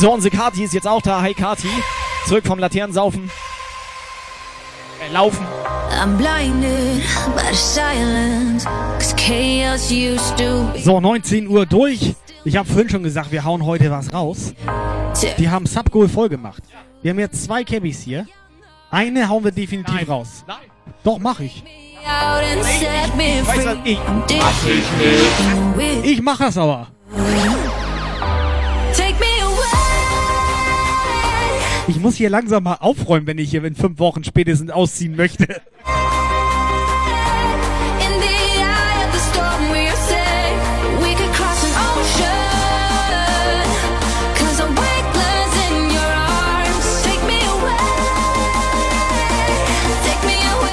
So, unsere Kati ist jetzt auch da. Hi Kati. Zurück vom Laternensaufen. Äh, laufen. I'm blinded by the silence. Cause chaos used to be. So, 19 Uhr durch. Ich habe vorhin schon gesagt, wir hauen heute was raus. Die haben Subgoal voll gemacht. Wir haben jetzt zwei Cabbies hier. Eine hauen wir definitiv raus. Nein. Doch, mach ich. Ich- different with Ich mach das aber. Ich muss hier langsam mal aufräumen, wenn ich hier in fünf Wochen spätestens ausziehen möchte.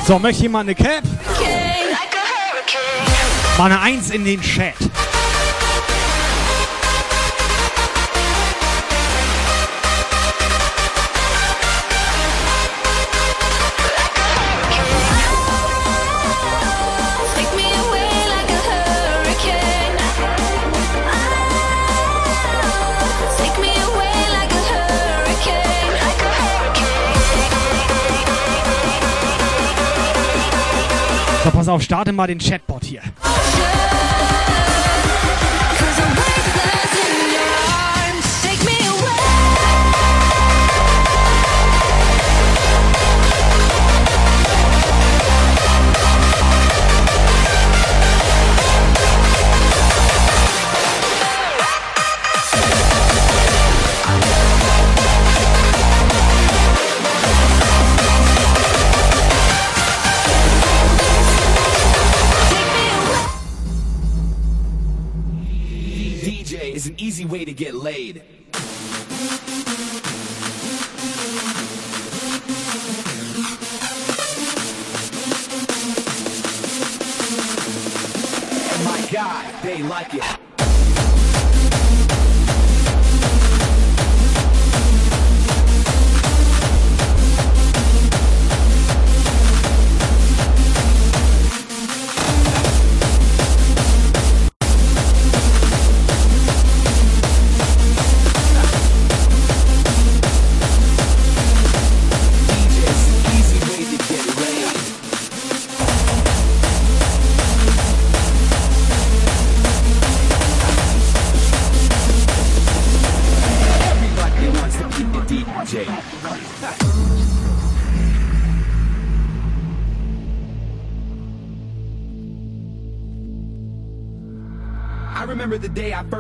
So, möchte jemand eine Cap? Mal eine Eins in den Chat. So, pass auf, starte mal den Chatbot hier.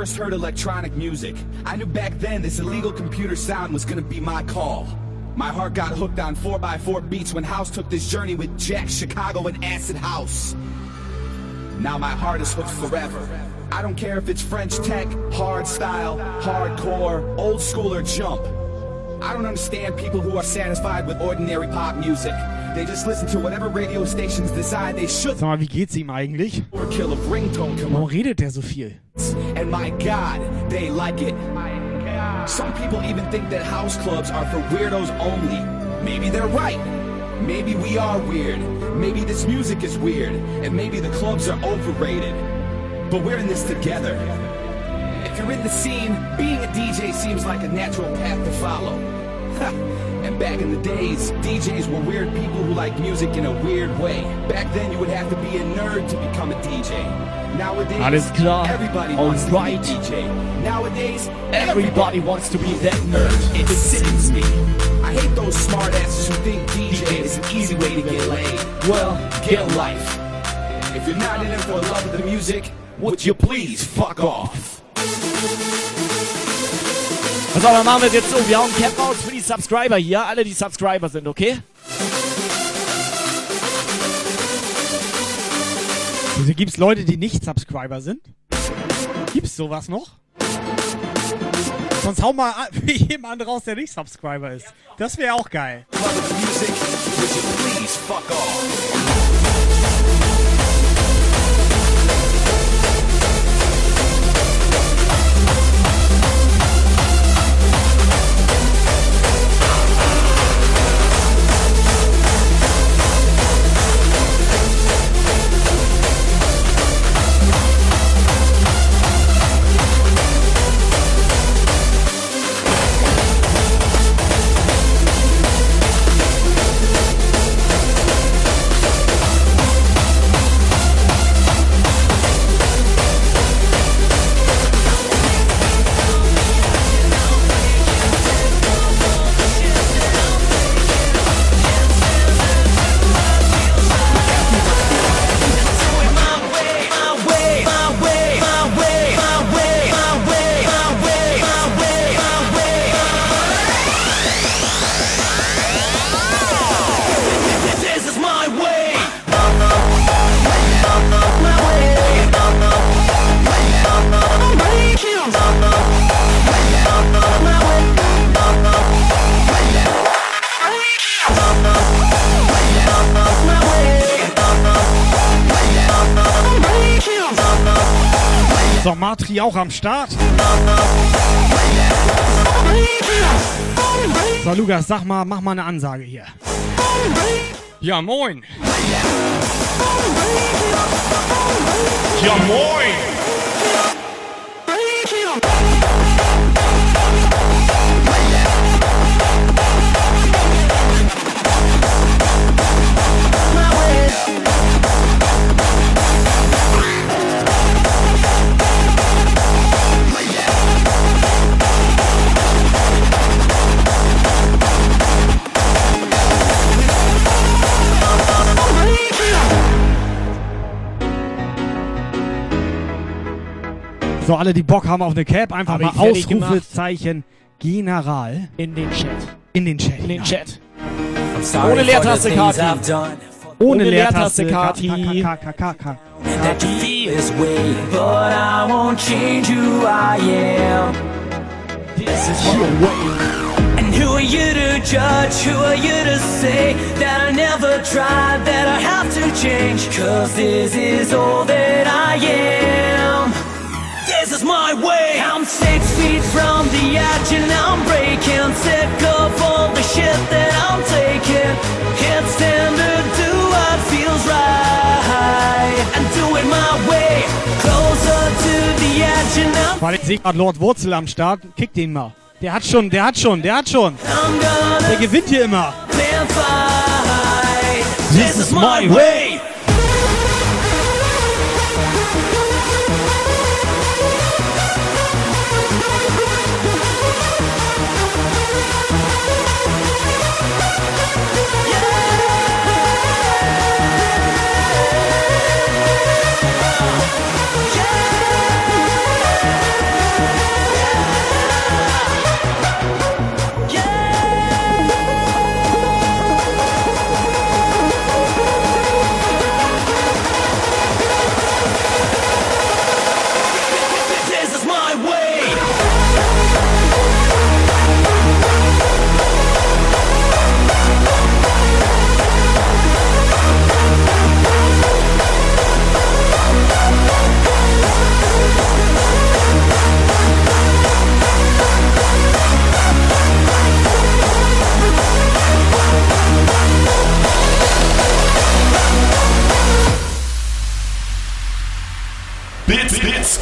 First heard electronic music. I knew back then this illegal computer sound was gonna be my call. My heart got hooked on 4x4 beats when House took this journey with Jack, Chicago, and Acid House. Now my heart is hooked forever. I don't care if it's French tech, hard style, hardcore, old school, or jump. I don't understand people who are satisfied with ordinary pop music. They just listen to whatever radio stations decide they should. Sag mal, wie geht's ihm eigentlich? Or kill of ringtone Warum redet der so viel? And my God, they like it. Some people even think that house clubs are for weirdos only. Maybe they're right. Maybe we are weird. Maybe this music is weird. And maybe the clubs are overrated. But we're in this together. If you're in the scene, being a DJ seems like a natural path to follow. And back in the days, DJs were weird people who like music in a weird way. Back then, you would have to be a nerd to become a DJ. Nowadays, Alles klar. everybody wants Alright. to be DJ. Nowadays, Everybody wants to be that nerd. It sickens me. I hate those smartasses who think DJ is an easy way to get laid. Well, get life. If you're not in it for the love of the music, would you please fuck off? Pass auf, dann machen wir es jetzt so. Wir hauen Cap raus für die Subscriber hier. Alle, die Subscriber sind, okay? Wieso gibt's Leute, die nicht Subscriber sind? Gibt's sowas noch? Sonst hau mal *laughs* jemanden raus, der nicht Subscriber ist. Das wäre auch geil. Auch am Start. So, Lukas, sag mal, mach mal eine Ansage hier. Ja, moin. Ja, moin! So, alle, die Bock haben auf eine Cap, einfach Hab mal. Ausrufezeichen General In den Chat. in den Chat. In den Chat. Ohne Leertaste, Kati. Ohne Ohne Leertaste, Kati. K- K- K- K- that you feel this way, but I won't change who I am. This is your way. And who are you to judge? Who are you to say that I never tried, that I have to change? Cause this is all that I am. This is my way. I'm six feet from the edge and I'm breaking. Sick of all the shit that I'm taking. Can't stand to do what feels right. And do it my way. Closer to the edge and I'm Weil ich gerade Lord Wurzel am Start. Kick den mal. Der hat schon, der hat schon, der hat schon. Der gewinnt hier immer. This is my way.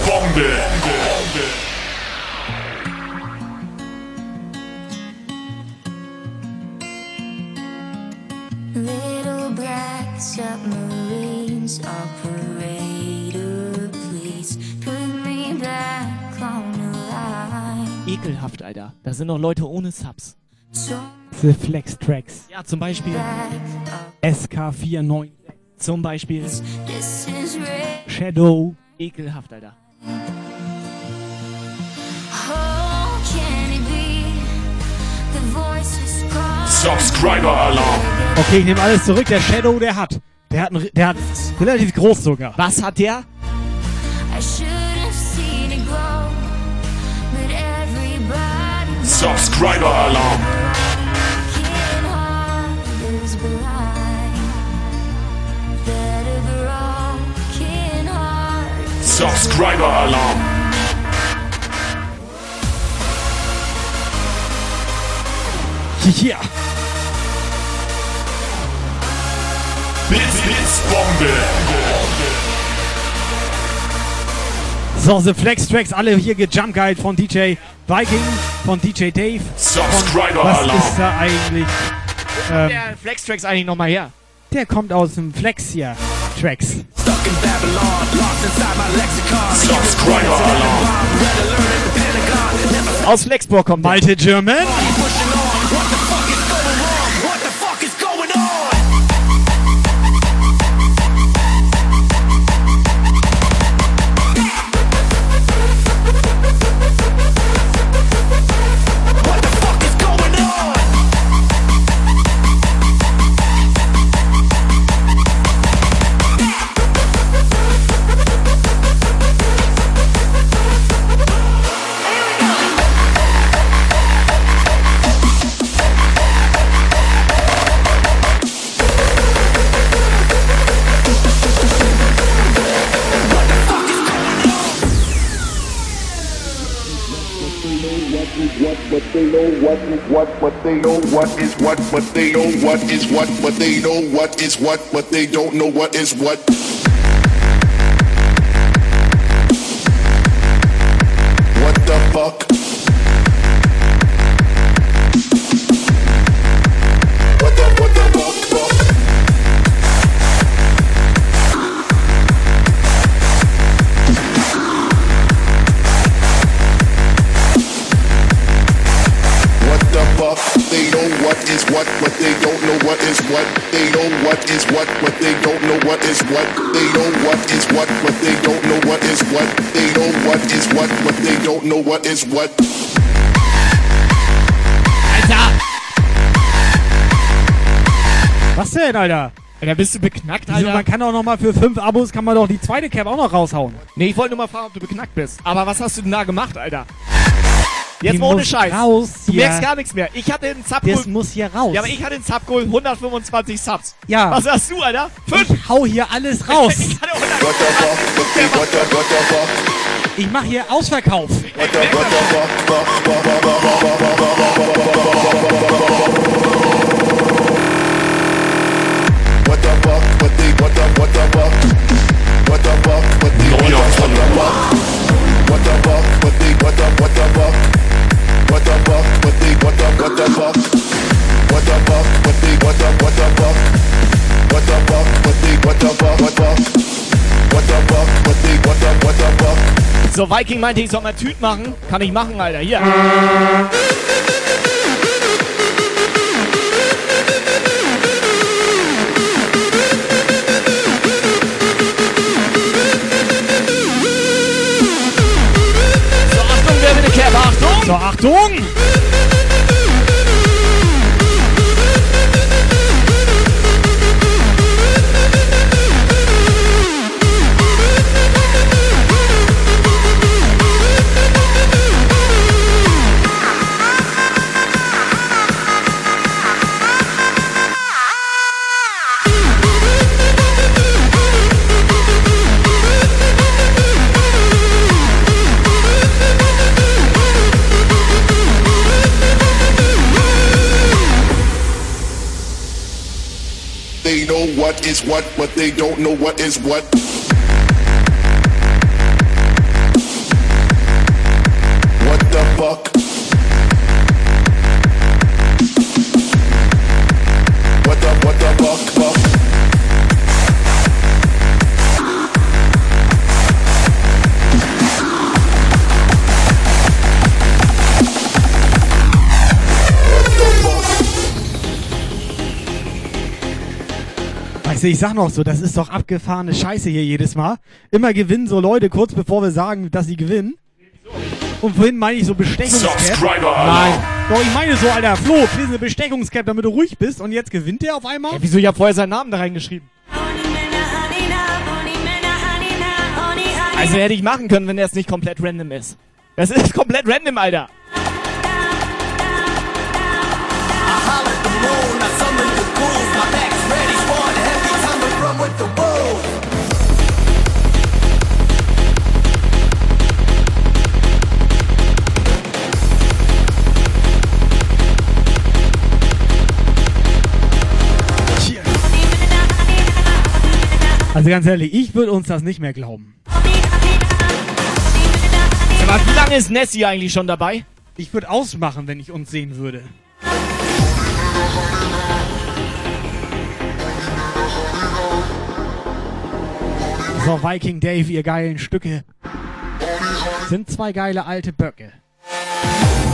Blitzbombe. Little black submarines, operator, please put me back on the line. Ekelhaft, Alter. Da sind noch Leute ohne Subs. The Flex Tracks. Ja, zum Beispiel. SK49. Zum Beispiel. Shadow. Ekelhaft, Alter. Oh, can it be? The voice is calling. Subscriber Alarm. Okay, ich nehme alles zurück. Der Shadow, der hat. Der hat, ein, der hat relativ groß sogar. Was hat der? I should Subscriber Alarm. Ja. Blitz, Blitzbombe. So, The Flex Tracks, alle hier gejumpguide von DJ Viking, von DJ Dave. Von, Subscriber was Alarm. ist da eigentlich? Ähm, Der Flex-Tracks eigentlich nochmal her. der kommt aus dem Flex hier. Tracks. Stuck in Babylon, lost inside my lexicon. Subscriber Alarm. Aus Flexburg kommt. Malte German. They know what is what, but they know what is what, but they know what is what, but they know what is what, but they don't know what is what. What the fuck? What but they don't know what is what. They know what is what, but they don't know what is what. They know what is what, but they don't know what is what. Alter! Was denn, Alter? Alter, bist du beknackt, Alter? man kann auch noch mal für fünf Abos kann man doch die zweite Cap auch noch raushauen. Nee, ich wollte nur mal fragen, ob du beknackt bist. Aber was hast du denn da gemacht, Alter? Jetzt Die mal ohne muss Scheiß. raus du hier. merkst gar nichts mehr. Ich hatte den Das Subgoal. muss hier raus. Ja, aber ich hatte den Subgoal 125 Subs. Ja. Was hast du, Alter? Fünf. Ich hau hier alles raus. *laughs* Ich hatte 100. What the fuck? What the what the what the fuck? Ich mach hier Ausverkauf. What the fuck? What the fuck? What the what the what the fuck? What the fuck? What the what the what the fuck? What the fuck? Viking meinte, ich soll mal Tüt machen. Kann ich machen, Alter. Hier. So, Achtung, but they don't know what is what. Weißt du, ich sag noch so, das ist doch abgefahrene Scheiße hier jedes Mal. Immer gewinnen so Leute kurz bevor wir sagen, dass sie gewinnen. Und vorhin meine ich so Bestechungscap. Subscriber Nein. Doch, ich meine so, Alter, Flo, kriegst eine Bestechungscap, damit du ruhig bist und jetzt gewinnt der auf einmal? Ja, wieso? Ich hab vorher seinen Namen da reingeschrieben. Also hätte ich machen können, wenn das nicht komplett random ist. Das ist komplett random, Alter. Also ganz ehrlich, ich würde uns das nicht mehr glauben. Aber wie lange ist Nessie eigentlich schon dabei? Ich würde ausmachen, wenn ich uns sehen würde. So, Viking Dave, ihr geilen Stücke. Sind zwei geile alte Böcke.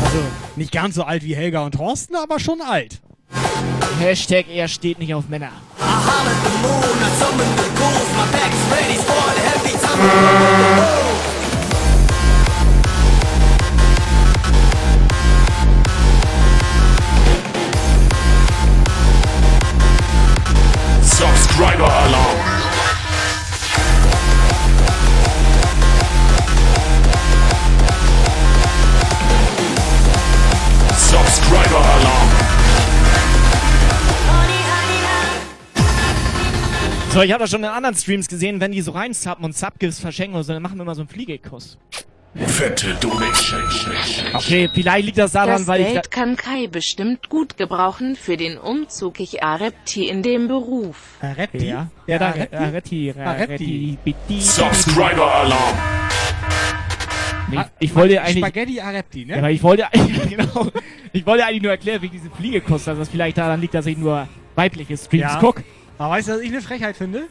Also, nicht ganz so alt wie Helga und Thorsten, aber schon alt. Hashtag er steht nicht auf Männer. Subscriber Alarm. So, ich habe das schon in anderen Streams gesehen, wenn die so reinzappen und Subgifts verschenken und so, dann machen wir immer so einen Fliegekuss. Fette Donation. Okay, vielleicht liegt das daran, Das weil ich da Geld kann Kai bestimmt gut gebrauchen für den Umzug. Ich Arepti in dem Beruf. Arepti? Ja, ja, da, Aretti, Aretti, Bitti. Subscriber Alarm. Ich, ich wollte eigentlich. Spaghetti Arepti, ne? Aber ich wollte *laughs* genau, ich wollte eigentlich nur erklären, wie diese Fliegekuss, dass das vielleicht daran liegt, dass ich nur weibliche Streams Ja. guck. Aber weißt du, was ich eine Frechheit finde?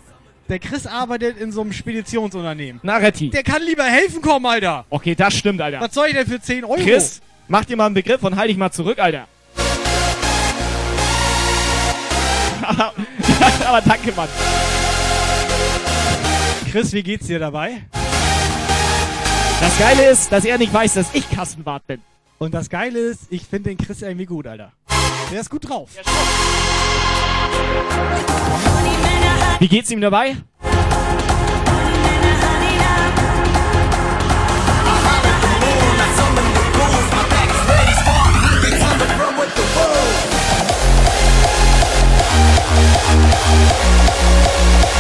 Der Chris arbeitet in so einem Speditionsunternehmen. Naretti. Der kann lieber helfen kommen, Alter. Okay, das stimmt, Alter. Was soll ich denn für 10 Euro? Chris, mach dir mal einen Begriff und halt dich mal zurück, Alter. *laughs* aber danke, Mann. Chris, wie geht's dir dabei? Das Geile ist, dass er nicht weiß, dass ich Kassenwart bin. Und das Geile ist, ich finde den Chris irgendwie gut, Alter. Der ist gut drauf. Wie geht's ihm dabei?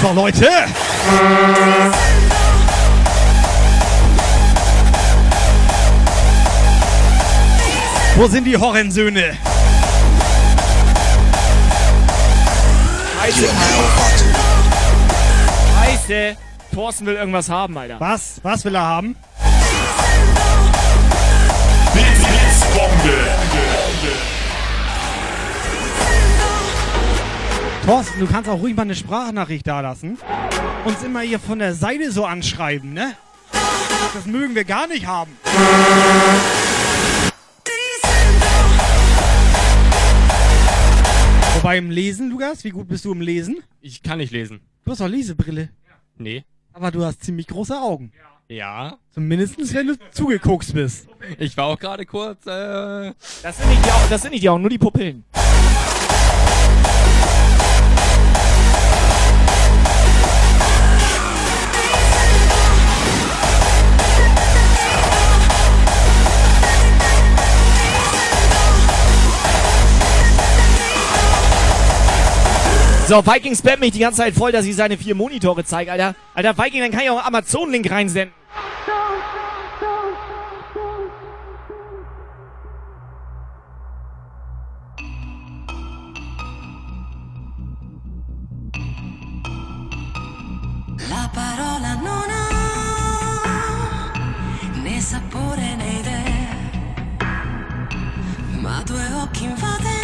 So, Leute. Wo sind die Horrensöhne? Scheiße. Scheiße. Thorsten will irgendwas haben, Alter. Was? Was will er haben? Thorsten, du kannst auch ruhig mal eine Sprachnachricht da lassen. Uns immer hier von der Seite so anschreiben, ne? Das mögen wir gar nicht haben. Wobei im Lesen, Lukas, wie gut bist du im Lesen? Ich kann nicht lesen. Du hast doch Lesebrille. Nee. Aber du hast ziemlich große Augen. Ja. Zumindest wenn du zugeguckt bist. Ich war auch gerade kurz, äh. Das sind, nicht die Augen, das sind nicht die Augen, nur die Pupillen. So, Viking spammt mich die ganze Zeit voll, dass ich seine vier Monitore zeige, Alter. Alter, Viking, dann kann ich auch Amazon-Link reinsenden. La parola non ha né sapore né idee, ma due occhi invadono.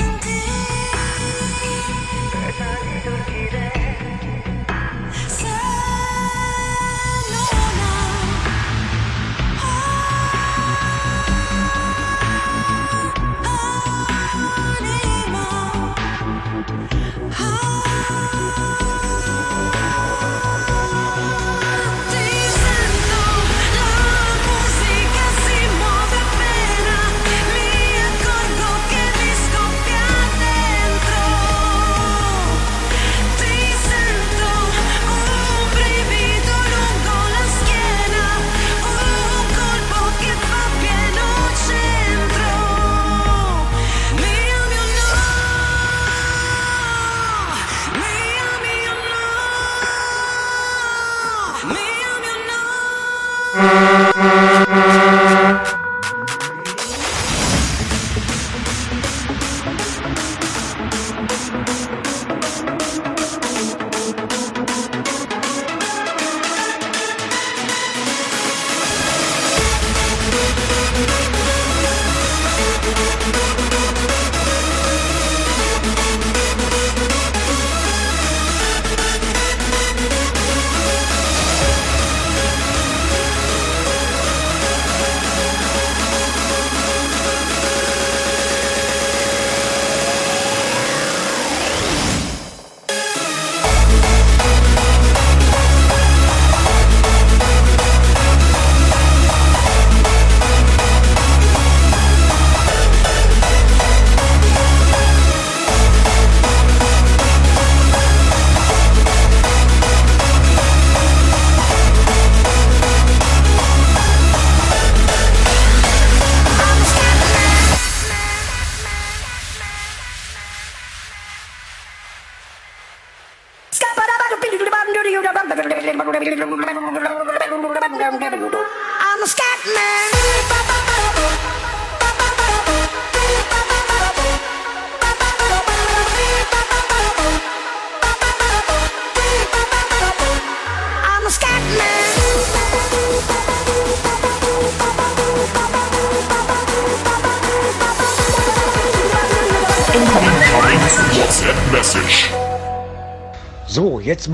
Mm-hmm.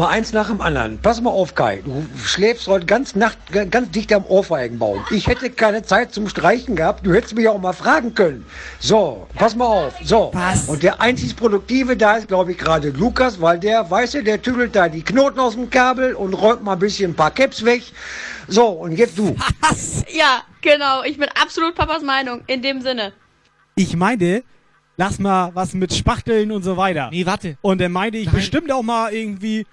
Mal eins nach dem anderen. Pass mal auf, Kai. Du schläfst heute ganz Nacht ganz dicht am Ohrfeigenbaum. Ich hätte keine Zeit zum Streichen gehabt. Du hättest mich auch mal fragen können. So, pass mal auf. So. Was? Und der einzig Produktive da ist, glaube ich, gerade Lukas, weil der, weißt du, der tüdelt da die Knoten aus dem Kabel und räumt mal ein bisschen ein paar Caps weg. So, und jetzt du. Ja, genau. Ich bin absolut Papas Meinung. In dem Sinne. Ich meine, lass mal was mit Spachteln und so weiter. Nee, warte. Und dann meinte ich bestimmt auch mal irgendwie,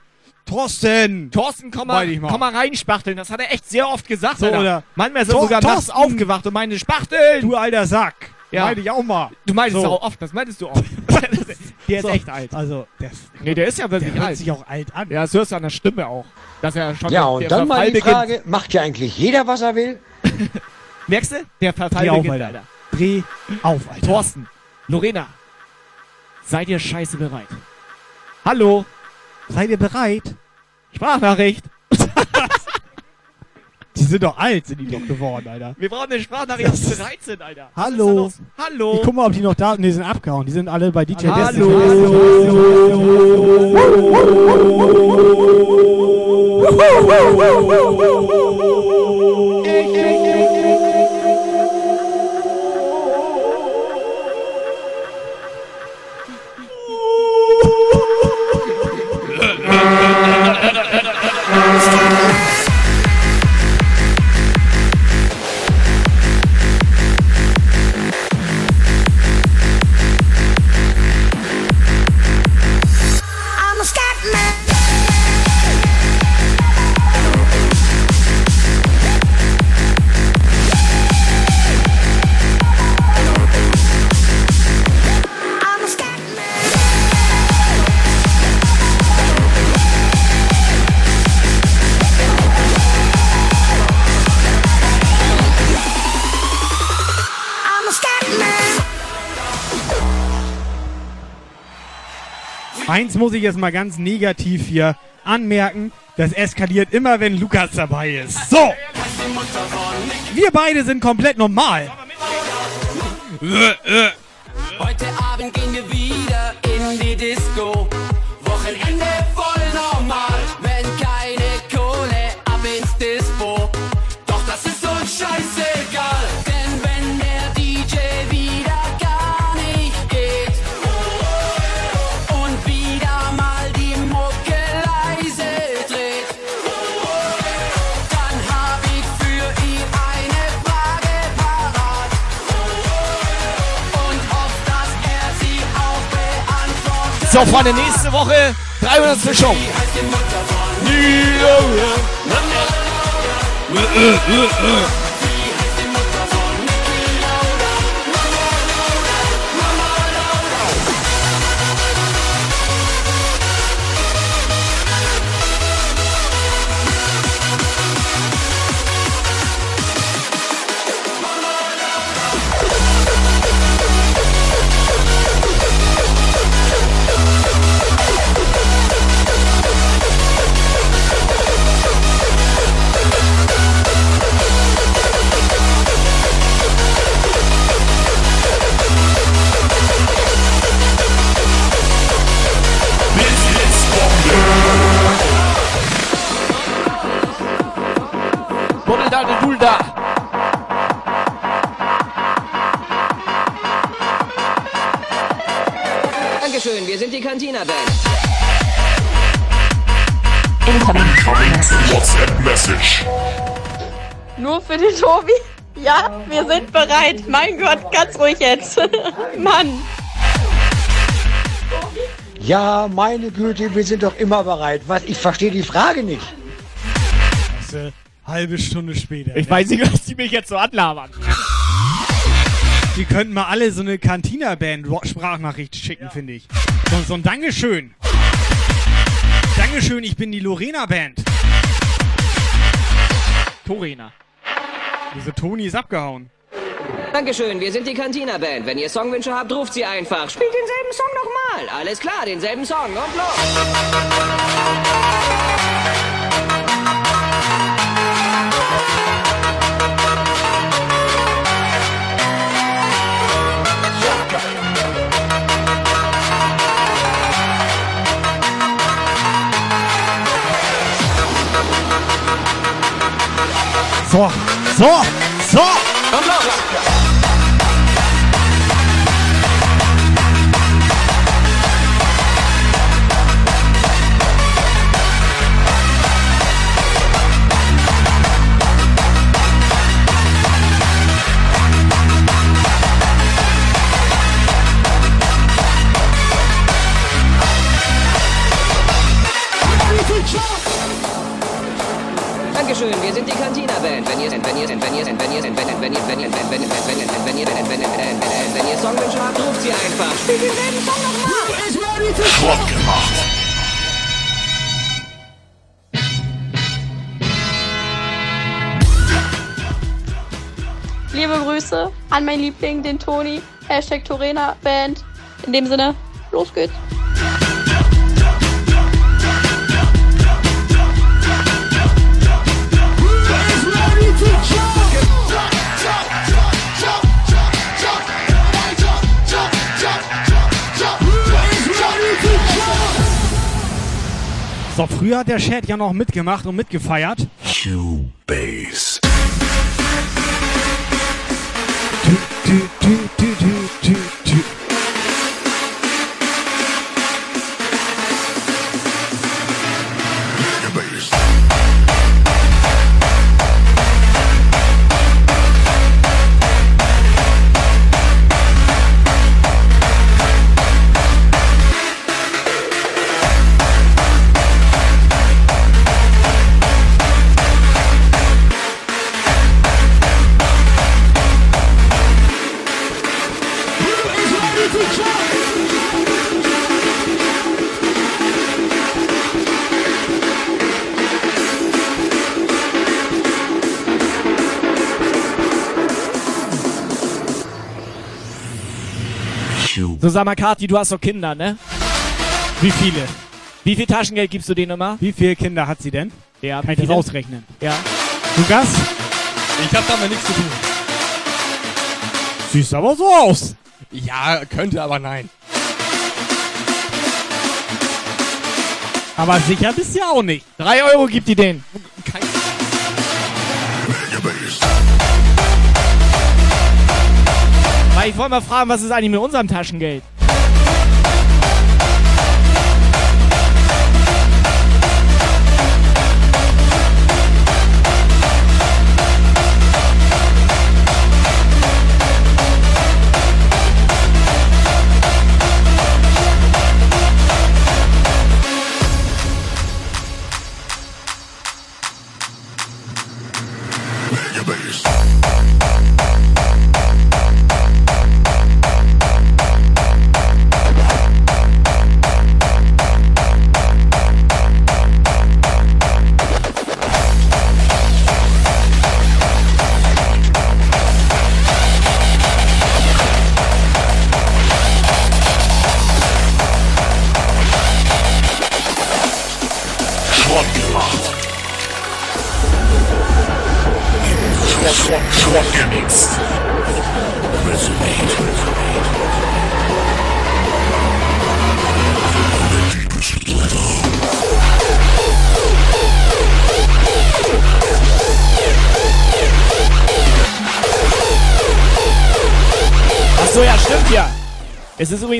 Thorsten. Thorsten, komm mal, mal. komm mal reinspachteln. Das hat er echt sehr oft gesagt. So, Alter. oder- Manchmal ist er sogar nachts Thorsten. aufgewacht und meinte Spachteln. Du alter Sack. Ja. Meinte ich auch mal. Du meinst es So. auch oft. Das meintest du oft. *laughs* der ist So, echt alt. Also, der, Nee, der ist ja wirklich der hört alt. sich auch alt an. Ja, das hörst du an der Stimme auch. Dass er schon Ja, und dann mal Verfall die beginnt. Frage, macht ja eigentlich jeder, was er will? *laughs* Merkst du? Der Verfall Dreh auf, beginnt, Alter. Alter. Dreh auf, Alter. Thorsten, Lorena, seid ihr scheiße bereit? Hallo? Seid ihr bereit? Sprachnachricht. *laughs* Die sind doch alt, sind die doch geworden, Alter. Wir brauchen eine Sprachnachricht, dass bereit sind, Alter. Was Hallo. Hallo. Ich guck mal, ob die noch da sind. Die sind abgehauen. Die sind alle bei DJ Hallo. I'm Eins muss ich jetzt mal ganz negativ hier anmerken. Das eskaliert immer, wenn Lukas dabei ist. So. Wir beide sind komplett normal. Heute Abend gehen wir beantwortet. So, Freunde, nächste Woche 300. Show. Buddel wir sind die Cantina Band. WhatsApp-Message. Nur für den Tobi? Ja, wir sind bereit. Mein Gott, ganz ruhig jetzt. *laughs* Mann. Ja, meine Güte, wir sind doch immer bereit. Was? Ich verstehe die Frage nicht. Das, äh, halbe Stunde später. Ich ne? weiß nicht, was die mich jetzt so anlabern. Die könnten mal alle so eine Cantina-Band-Sprachnachricht schicken, finde ich. So, so ein Dankeschön. Dankeschön, ich bin die Lorena-Band. Torena. Diese Toni ist abgehauen. Dankeschön, wir sind die Cantina Band. Wenn ihr Songwünsche habt, ruft sie einfach. Spielt denselben Song nochmal. Alles klar, denselben Song und los. 走，走，走，wenn ihr, wenn ihr, wenn, wenn, wenn, wenn, wenn ihr, wenn, wenn, wenn, wenn ihr Songwünsche habt, ruft sie einfach. Spielt denselben Song nochmal. Schrott gemacht. Liebe Grüße an meinen Liebling, den Toni. Hashtag Torena Band. In dem Sinne, los geht's. So, früher hat der Chat ja noch mitgemacht und mitgefeiert. Cubase. Du, du, du, du, So, sag mal, Kati, du hast doch Kinder, ne? Wie viele? Wie viel Taschengeld gibst du denen immer? Wie viele Kinder hat sie denn? Ja, Kann ich das ausrechnen? Ja. Lukas? Ich hab damit nichts zu tun. Siehst aber so aus. Ja, könnte, aber nein. Aber sicher bist du ja auch nicht. Drei Euro gibt die denen. Ich wollte mal fragen, was ist eigentlich mit unserem Taschengeld?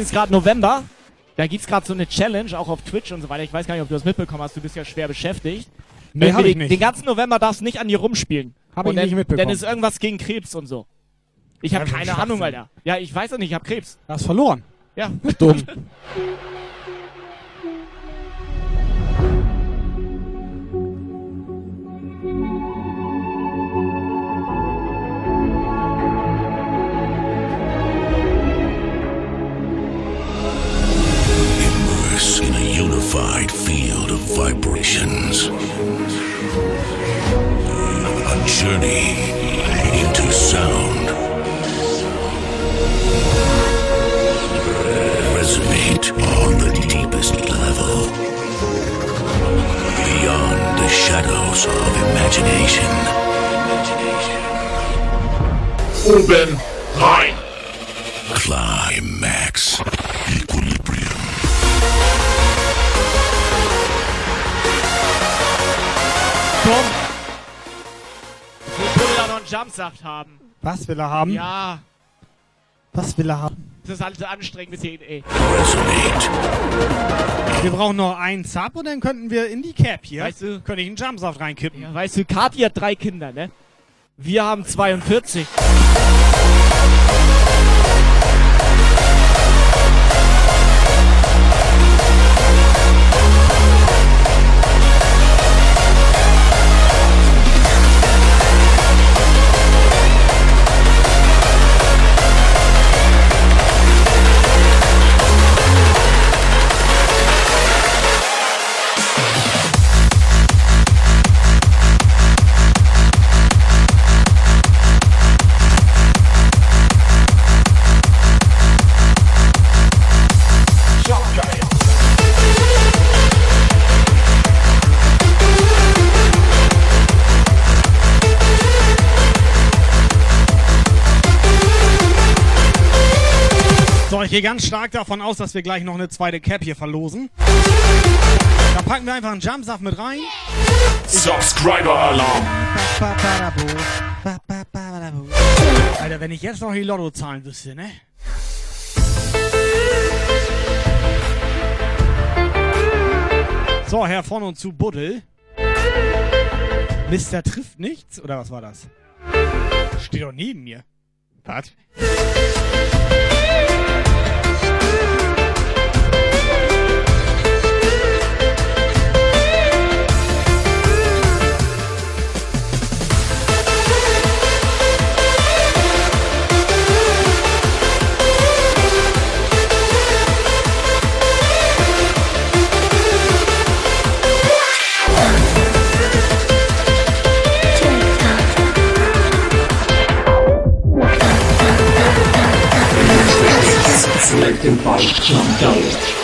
Ist gerade November. Da gibt's gerade so eine Challenge, auch auf Twitch und so weiter. Ich weiß gar nicht, ob du das mitbekommen hast. Du bist ja schwer beschäftigt. Nee, hab ich nicht. Den ganzen November darfst du nicht an dir rumspielen. Hab Und ich dann, nicht mitbekommen. Dann ist irgendwas gegen Krebs und so. Ich habe Ja, keine. Ahnung, Alter. Ja, ich weiß es nicht, ich habe Krebs. Du hast verloren. Ja. Dumm. *laughs* unified field of vibrations. A journey into sound. Resonate on the deepest level. Beyond the shadows of imagination. Oben rein. Climax. Komm! Ich will Buddha noch einen Jumpsaft haben. Was will er haben? Ja, Was will er haben? das ist alles anstrengend mit denen, ey. Wir brauchen noch einen Sub und dann könnten wir in die Cap hier. Weißt du- Könnte ich einen Jumpsaft reinkippen. Ja, weißt du, Kathi hat drei Kinder, ne? Wir haben 42. ich gehe ganz stark davon aus, dass wir gleich noch eine zweite Cap hier verlosen. Da packen wir einfach einen Jumpsaft mit rein. Subscriber Alarm. Alter, wenn ich jetzt noch die Lotto zahlen wüsste, ne? So, Herr von und zu Buddel. Mister trifft nichts, oder was war das? Steht doch neben mir. Was? Selected by John Gallagher.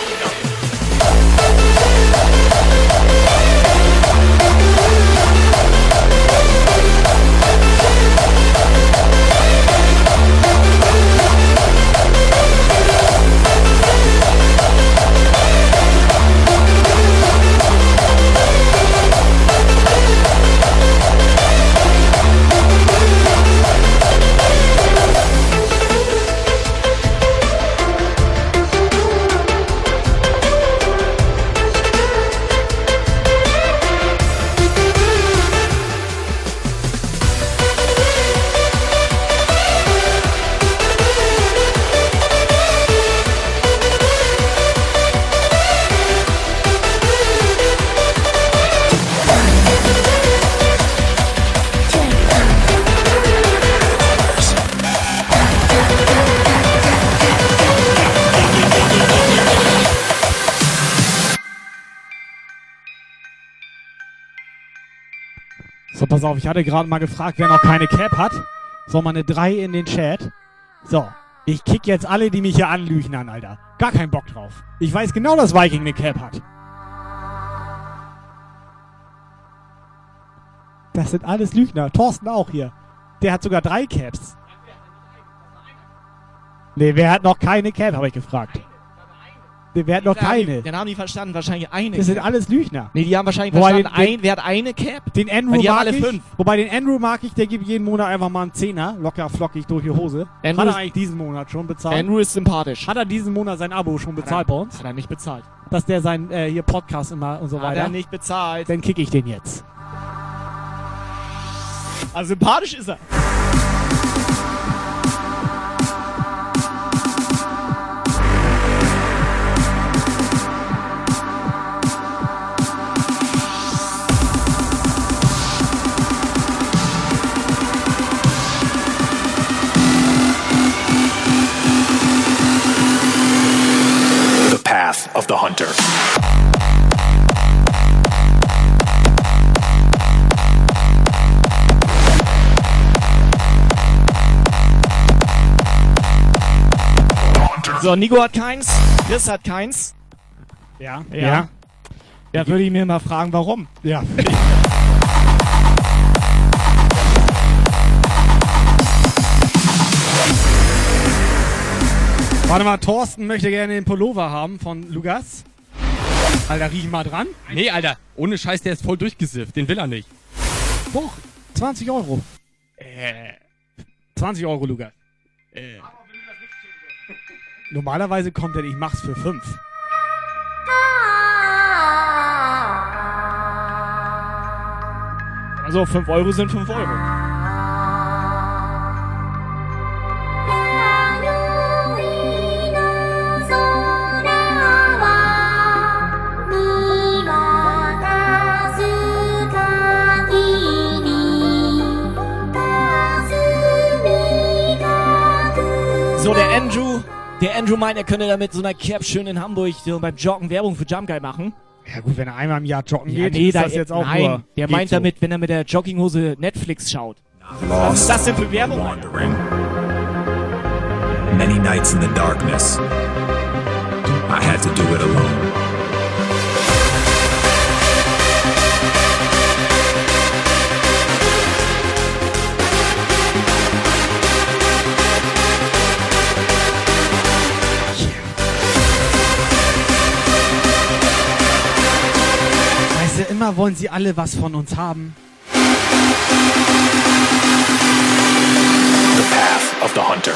Auf, ich hatte gerade mal gefragt, wer noch keine Cap hat. So, mal eine 3 in den Chat. So, ich kick jetzt alle, die mich hier anlügen an, Alter. Gar keinen Bock drauf. Ich weiß genau, dass Viking eine Cap hat. Das sind alles Lügner. Thorsten auch hier. Der hat sogar drei Caps. Nee, wer hat noch keine Cap, habe ich gefragt. Wer hat noch haben keine? Den haben die verstanden, wahrscheinlich eine. Das sind alles Lügner. Nee, die haben wahrscheinlich Wobei verstanden, den- ein, wer hat eine Cap? Den Andrew die haben mag alle ich. fünf. Wobei den Andrew mag ich, der gibt jeden Monat einfach mal einen Zehner, locker flockig durch die Hose. Andrew hat er eigentlich diesen Monat schon bezahlt? Andrew ist sympathisch. Hat er diesen Monat sein Abo schon bezahlt Hat er- bei uns? Hat er nicht bezahlt. Dass der sein äh, hier Podcast immer und so Hat weiter. er nicht bezahlt. Dann kick ich den jetzt. Also sympathisch ist er. of the Hunter. So, Nico hat keins, Chris hat keins. Ja. Ja. ja. Da würde ich mir mal fragen, warum. Ja. *laughs* Warte mal, Thorsten möchte gerne den Pullover haben von Lukas. Alter, riech mal dran. Nee, Alter, ohne Scheiß, der ist voll durchgesifft. Den will er nicht. Doch, 20 Euro. Äh, 20 Euro, Lukas. Äh. Normalerweise kommt er, ich mach's für 5. Also 5 Euro sind 5 Euro. Der Andrew meint, er könnte damit so einer Cap schön in Hamburg so beim Joggen Werbung für Jump Guy machen. Ja gut, wenn er einmal im Jahr joggen Ja, geht, nee, ist da, das jetzt auch nein, nur... der meint so. damit, wenn er mit der Jogginghose Netflix schaut. Was ist das denn für Werbung? wandering. Many nights in the darkness, I had to do it alone. Immer wollen sie alle was von uns haben. The path of the hunter.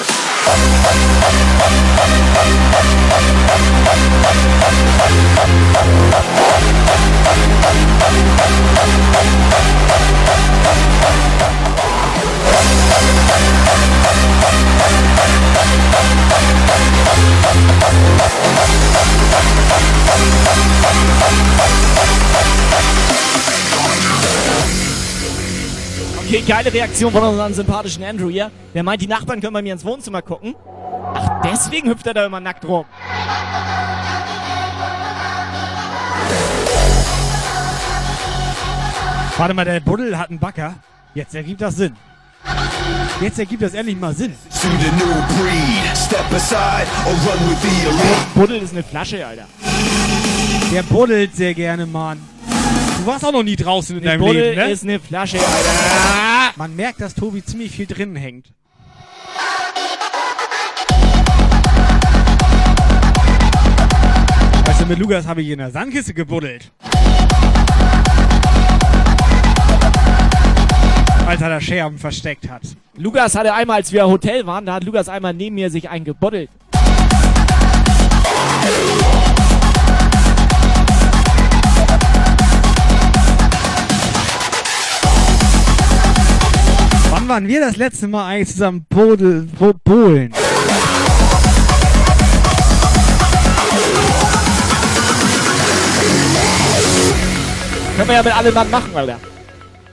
Okay, geile Reaktion von unserem sympathischen Andrew hier. Der meint, die Nachbarn können bei mir ins Wohnzimmer gucken. Ach, deswegen hüpft er da immer nackt rum. Warte mal, der Buddel hat einen Backer. Jetzt ergibt das Sinn. Jetzt ergibt das endlich mal Sinn. Buddel ist eine Flasche, Alter. Der buddelt sehr gerne, Mann. Du warst auch noch nie draußen in Der deinem Buddel Leben, ne? ist eine Flasche, Alter. Man merkt, dass Tobi ziemlich viel drinnen hängt. Weißt du, mit Lukas habe ich in der Sandkiste gebuddelt. Als er da Scherben versteckt hat. Lukas hatte einmal, als wir im Hotel waren, da hat Lukas einmal neben mir sich eingebottelt. Wann waren wir das letzte Mal eigentlich zusammen Bodel, bo Bohlen? Können wir ja mit allem Mann machen, Alter.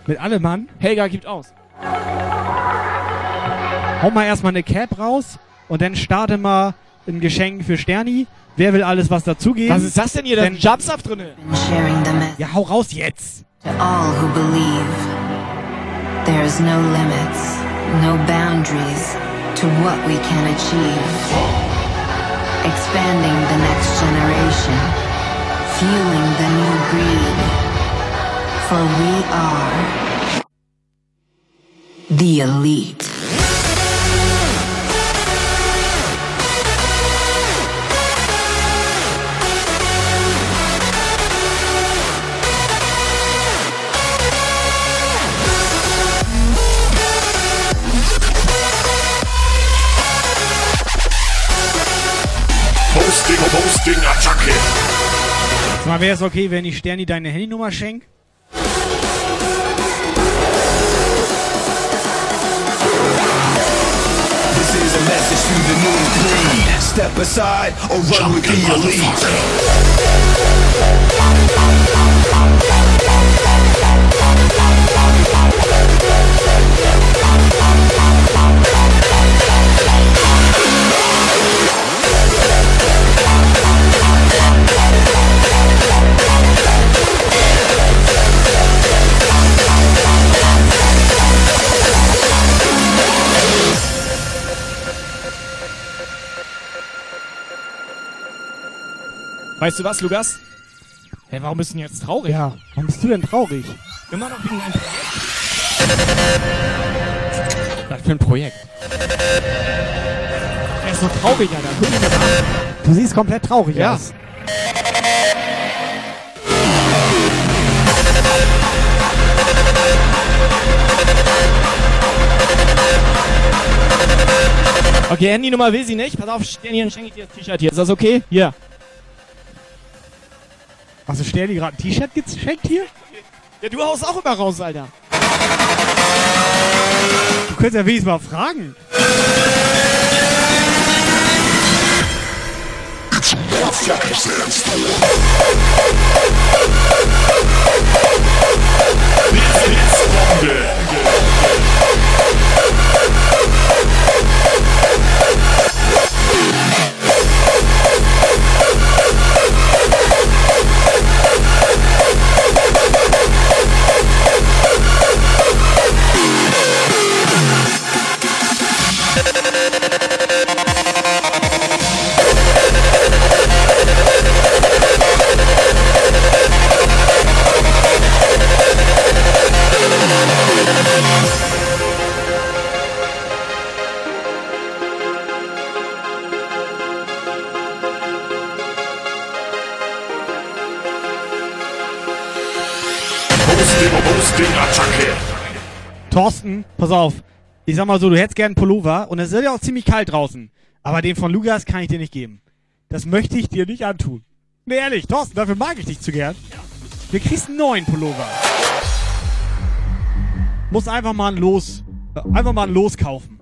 Mit allem Mann? Helga gibt aus. Hau mal erstmal eine Cap raus und dann starte mal ein Geschenk für Sterni. Wer will alles was dazugeben? Was ist das denn hier? Da ist ein the message Ja, hau raus jetzt. to all who believe. There's no limits, no boundaries to what we can achieve. Expanding the next generation, fueling the new breed. For we are the elite. Hosting, Hosting, Attacke. Sag mal, wäre es okay, wenn ich Sterni deine Handynummer schenk? A message to the new breed. Step aside or run with the elite. Weißt du was, Lukas? Hä, warum bist du denn jetzt traurig? Ja, warum bist du denn traurig? Immer noch wegen einem Projekt? Was für ein Projekt? Er ist so traurig, Alter. Du siehst komplett traurig Ja. aus. Okay, Handynummer will sie nicht. Pass auf, Sterni, dann schenke ich dir das T-Shirt hier. Ist das okay? Hier. Hast du Sterni gerade ein T-Shirt geschenkt hier? Ja, du haust auch immer raus, Alter. Du könntest ja wenigstens mal fragen. Hosting, Thorsten, pass auf. Ich sag mal so, du hättest gern einen Pullover und es ist ja auch ziemlich kalt draußen. Aber den von Lukas kann ich dir nicht geben. Das möchte ich dir nicht antun. Nee, ehrlich, Thorsten, dafür mag ich dich zu gern. Du kriegst einen neuen Pullover. Muss einfach mal ein Los, äh, einfach mal ein Los kaufen.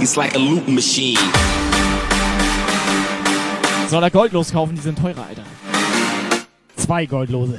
It's like a loop machine. Soll er Gold loskaufen? Die sind teurer, Alter. Zwei Goldlose.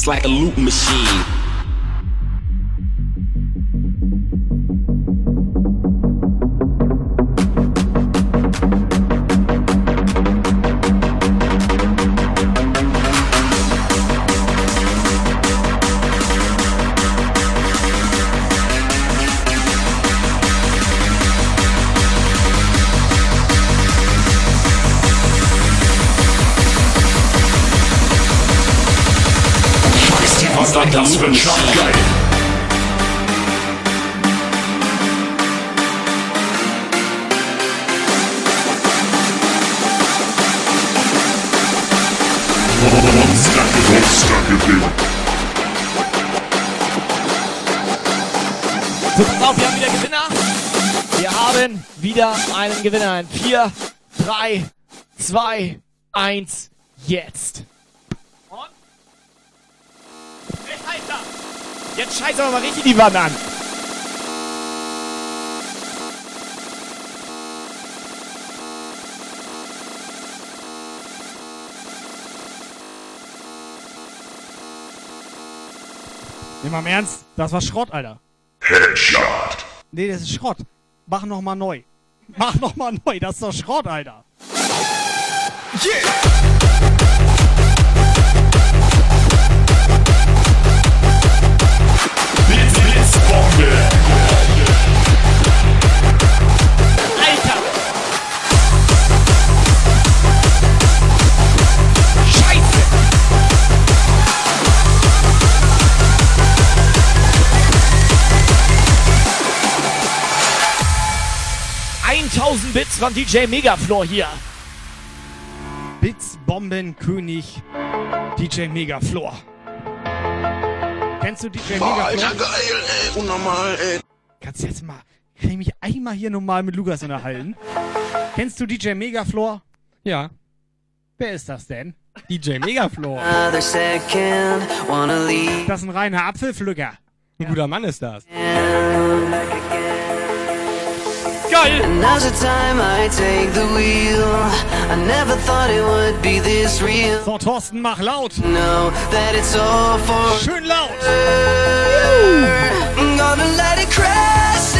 It's like a loop machine. Das Schafgeil? Monstergewinn. So, pass auf, wir haben wieder Gewinner. Wir haben wieder einen Gewinner. In 4, 3, 2, 1, jetzt. Und? Hey, Alter! Jetzt scheiß aber mal richtig die Wand an. Nimm mal im Ernst, das war Schrott, Alter. Headshot. Nee, das ist Schrott. Mach noch mal neu. Mach noch mal neu, das ist doch Schrott, Alter. Blitz, ...1000 Bits von DJ Megaflor hier. Bits Bombenkönig DJ Megaflor. Kennst du DJ Boah, Megaflor? Alter, geil, ey. Unnormal, ey. Kannst du jetzt mal, kann ich mich einmal hier normal mit Lukas unterhalten? Kennst du DJ Megaflor? Ja. Wer ist das denn? DJ Megaflor. Another second, wanna leave. Das ist ein reiner Apfelpflücker. Ein guter Mann ist das. Geil! And now's the time I take the wheel. I never thought it would be this real. So, Thorsten, mach laut. Know that it's all for Schön laut. I'm gonna let it crash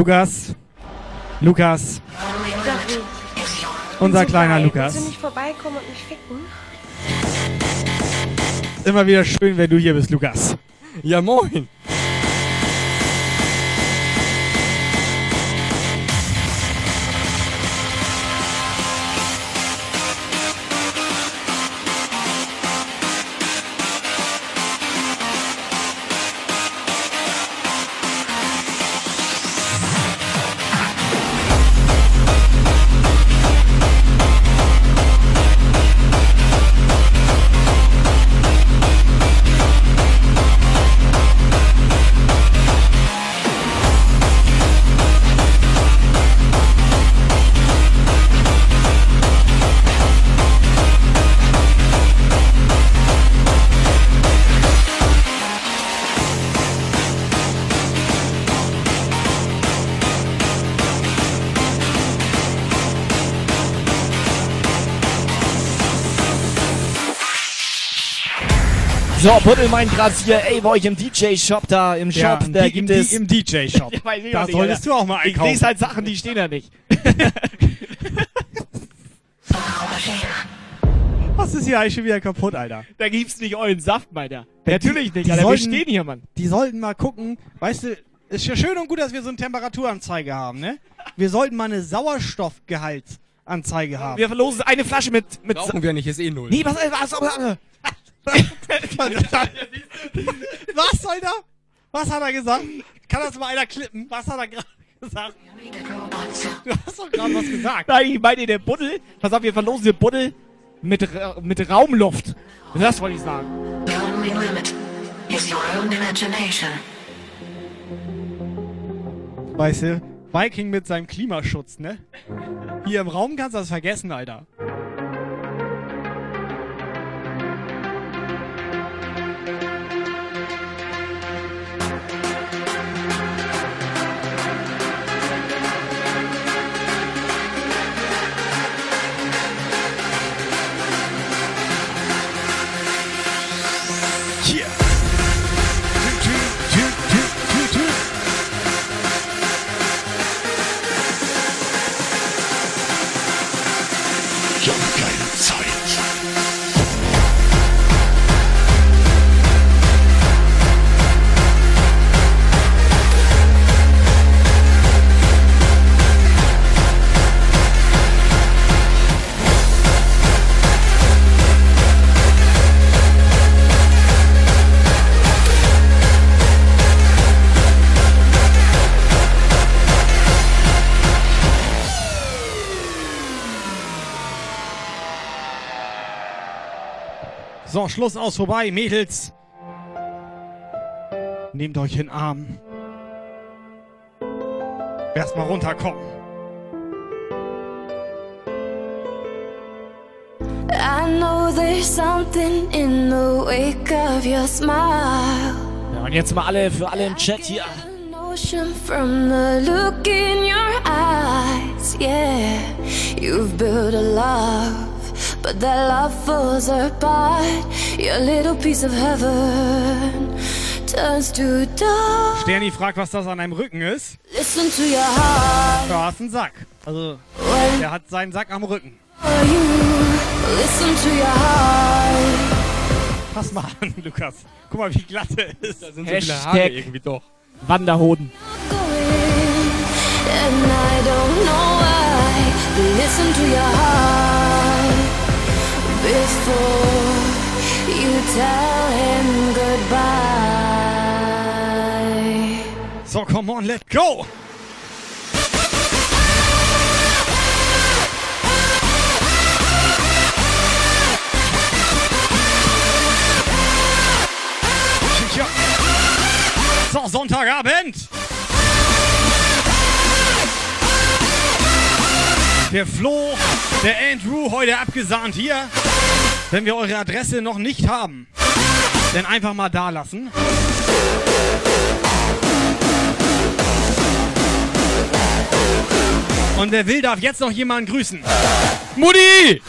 Lukas. Lukas. Unser kleiner du Lukas. nicht vorbeikommen und mich ficken? Immer wieder schön, wenn du hier bist, Lukas. Ja, moin. So, Buddel meint gerade hier, ey, bei euch im DJ-Shop da, im Shop, Ja, da im gibt D- es... im DJ-Shop. *laughs* Ja, ich Da nicht, solltest Alter. du auch mal Ich einkaufen. lese halt Sachen, die stehen da nicht. *laughs* Was ist hier eigentlich schon wieder kaputt, Alter? Da gibt's nicht euren Saft, meiner. Natürlich nicht, die Alter. sollten- Wir stehen hier, Mann. Die sollten mal gucken, weißt du, ist ja schön und gut, dass wir so eine Temperaturanzeige haben, ne? Wir sollten mal eine Sauerstoffgehaltsanzeige haben. Wir verlosen eine Flasche mit... mit Brauchen wir nicht, ist eh null. Nee, was, was, was, was, Was *laughs* soll da? Was hat er gesagt? Kann das mal einer klippen? Was hat er gerade gesagt? Du hast doch gerade was gesagt. Nein, ich meine der Buddel. Pass auf, wir verlosen den Buddel mit, Ra mit Raumluft. Das wollte ich sagen. The only limit is your own imagination. Weißt du, Viking mit seinem Klimaschutz, ne? Hier im Raum kannst du das vergessen, Alter. Schluss aus vorbei, Mädels. Nehmt euch in den Arm. Erstmal runterkommen. I know there's something in the wake of your smile. Ja, und jetzt mal alle, für alle im Chat hier. From the look in your eyes. Yeah, you've built a love, but that love falls apart. Your little piece of heaven turns to dust. Sterni fragt, was das an einem Rücken ist. Listen to your heart. Da ist ein Sack. Also, der hat seinen Sack am Rücken. Listen to your heart. Pass mal an, Lukas. Guck mal, wie glatt er ist. Da sind so viele Haare irgendwie doch. Wanderhoden. And I don't know why. Listen to your heart before you tell him goodbye. So, come on, let's go! So, Sonntagabend! Der Flo, der Andrew, heute abgesahnt hier. Wenn wir eure Adresse noch nicht haben, dann einfach mal da lassen. Und wer will, darf jetzt noch jemanden grüßen. Mutti!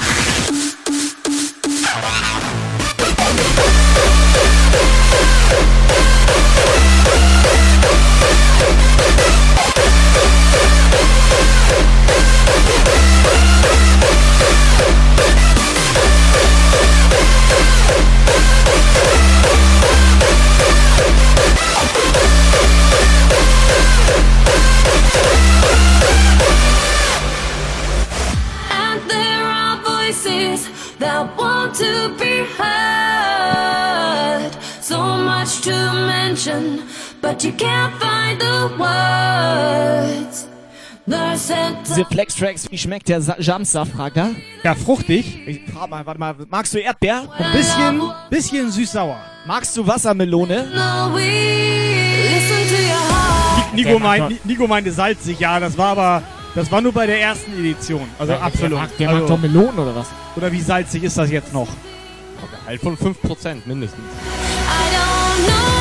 That want to be heard. So much to mention, but you can't find the words. Diese Flex-Tracks, wie schmeckt der Sa Jamsaft, fragt er? Ja, fruchtig. Ich frag mal, warte mal, magst du Erdbeer? Ein bisschen, bisschen süß-sauer. Magst du Wassermelone? Nico, mein, Nico meinte salzig, ja, das war aber, das war nur bei der ersten Edition. Also Ja, der absolut. mag- der also, mag doch Melonen oder was? Oder wie salzig ist das jetzt noch? Halt von 5% mindestens. I don't know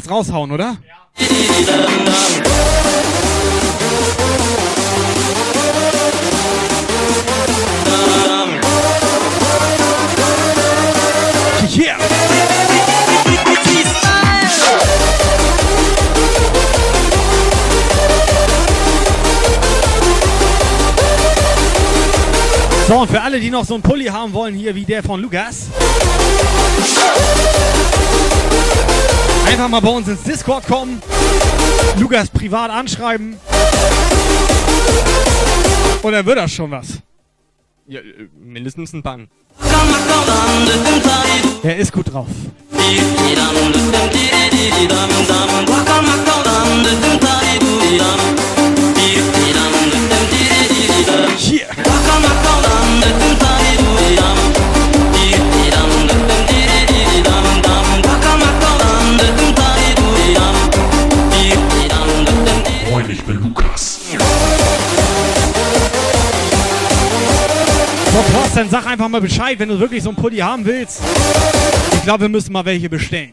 was raushauen, oder? Yeah. So, und für alle, die noch so einen Pulli haben wollen, hier wie der von Lukas. Einfach mal bei uns ins Discord kommen. Lukas privat anschreiben. Und dann wird das schon was. Ja, äh, mindestens ein Bann. Er ist gut drauf. Hier. Moin, Thorsten, sag einfach mal Bescheid, wenn du wirklich so einen Pulli haben willst. Ich glaube, wir müssen mal welche bestellen.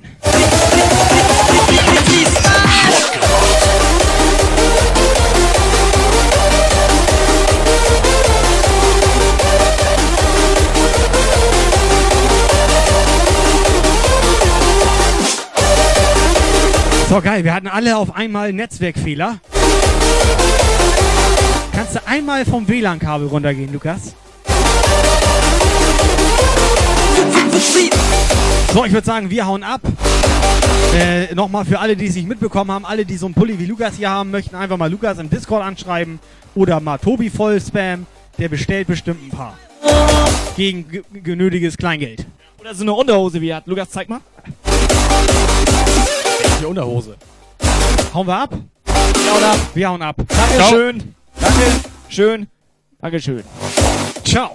So, geil, wir hatten alle auf einmal Netzwerkfehler. Kannst du einmal vom WLAN-Kabel runtergehen, Lukas? So, ich würde sagen, wir hauen ab. Äh, Nochmal für alle, die es nicht mitbekommen haben, alle, die so einen Pulli wie Lukas hier haben, möchten einfach mal Lukas im Discord anschreiben oder mal Tobi voll spam. Der bestellt bestimmt ein paar. Gegen ge- genötiges Kleingeld. Oder so eine Unterhose wie er hat. Lukas, zeig mal. Die Unterhose. Hauen wir ab? Wir hauen ab. Wir hauen ab. Dankeschön. Danke. Schön. Dankeschön. Ciao.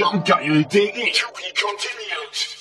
jump got you. To be continued.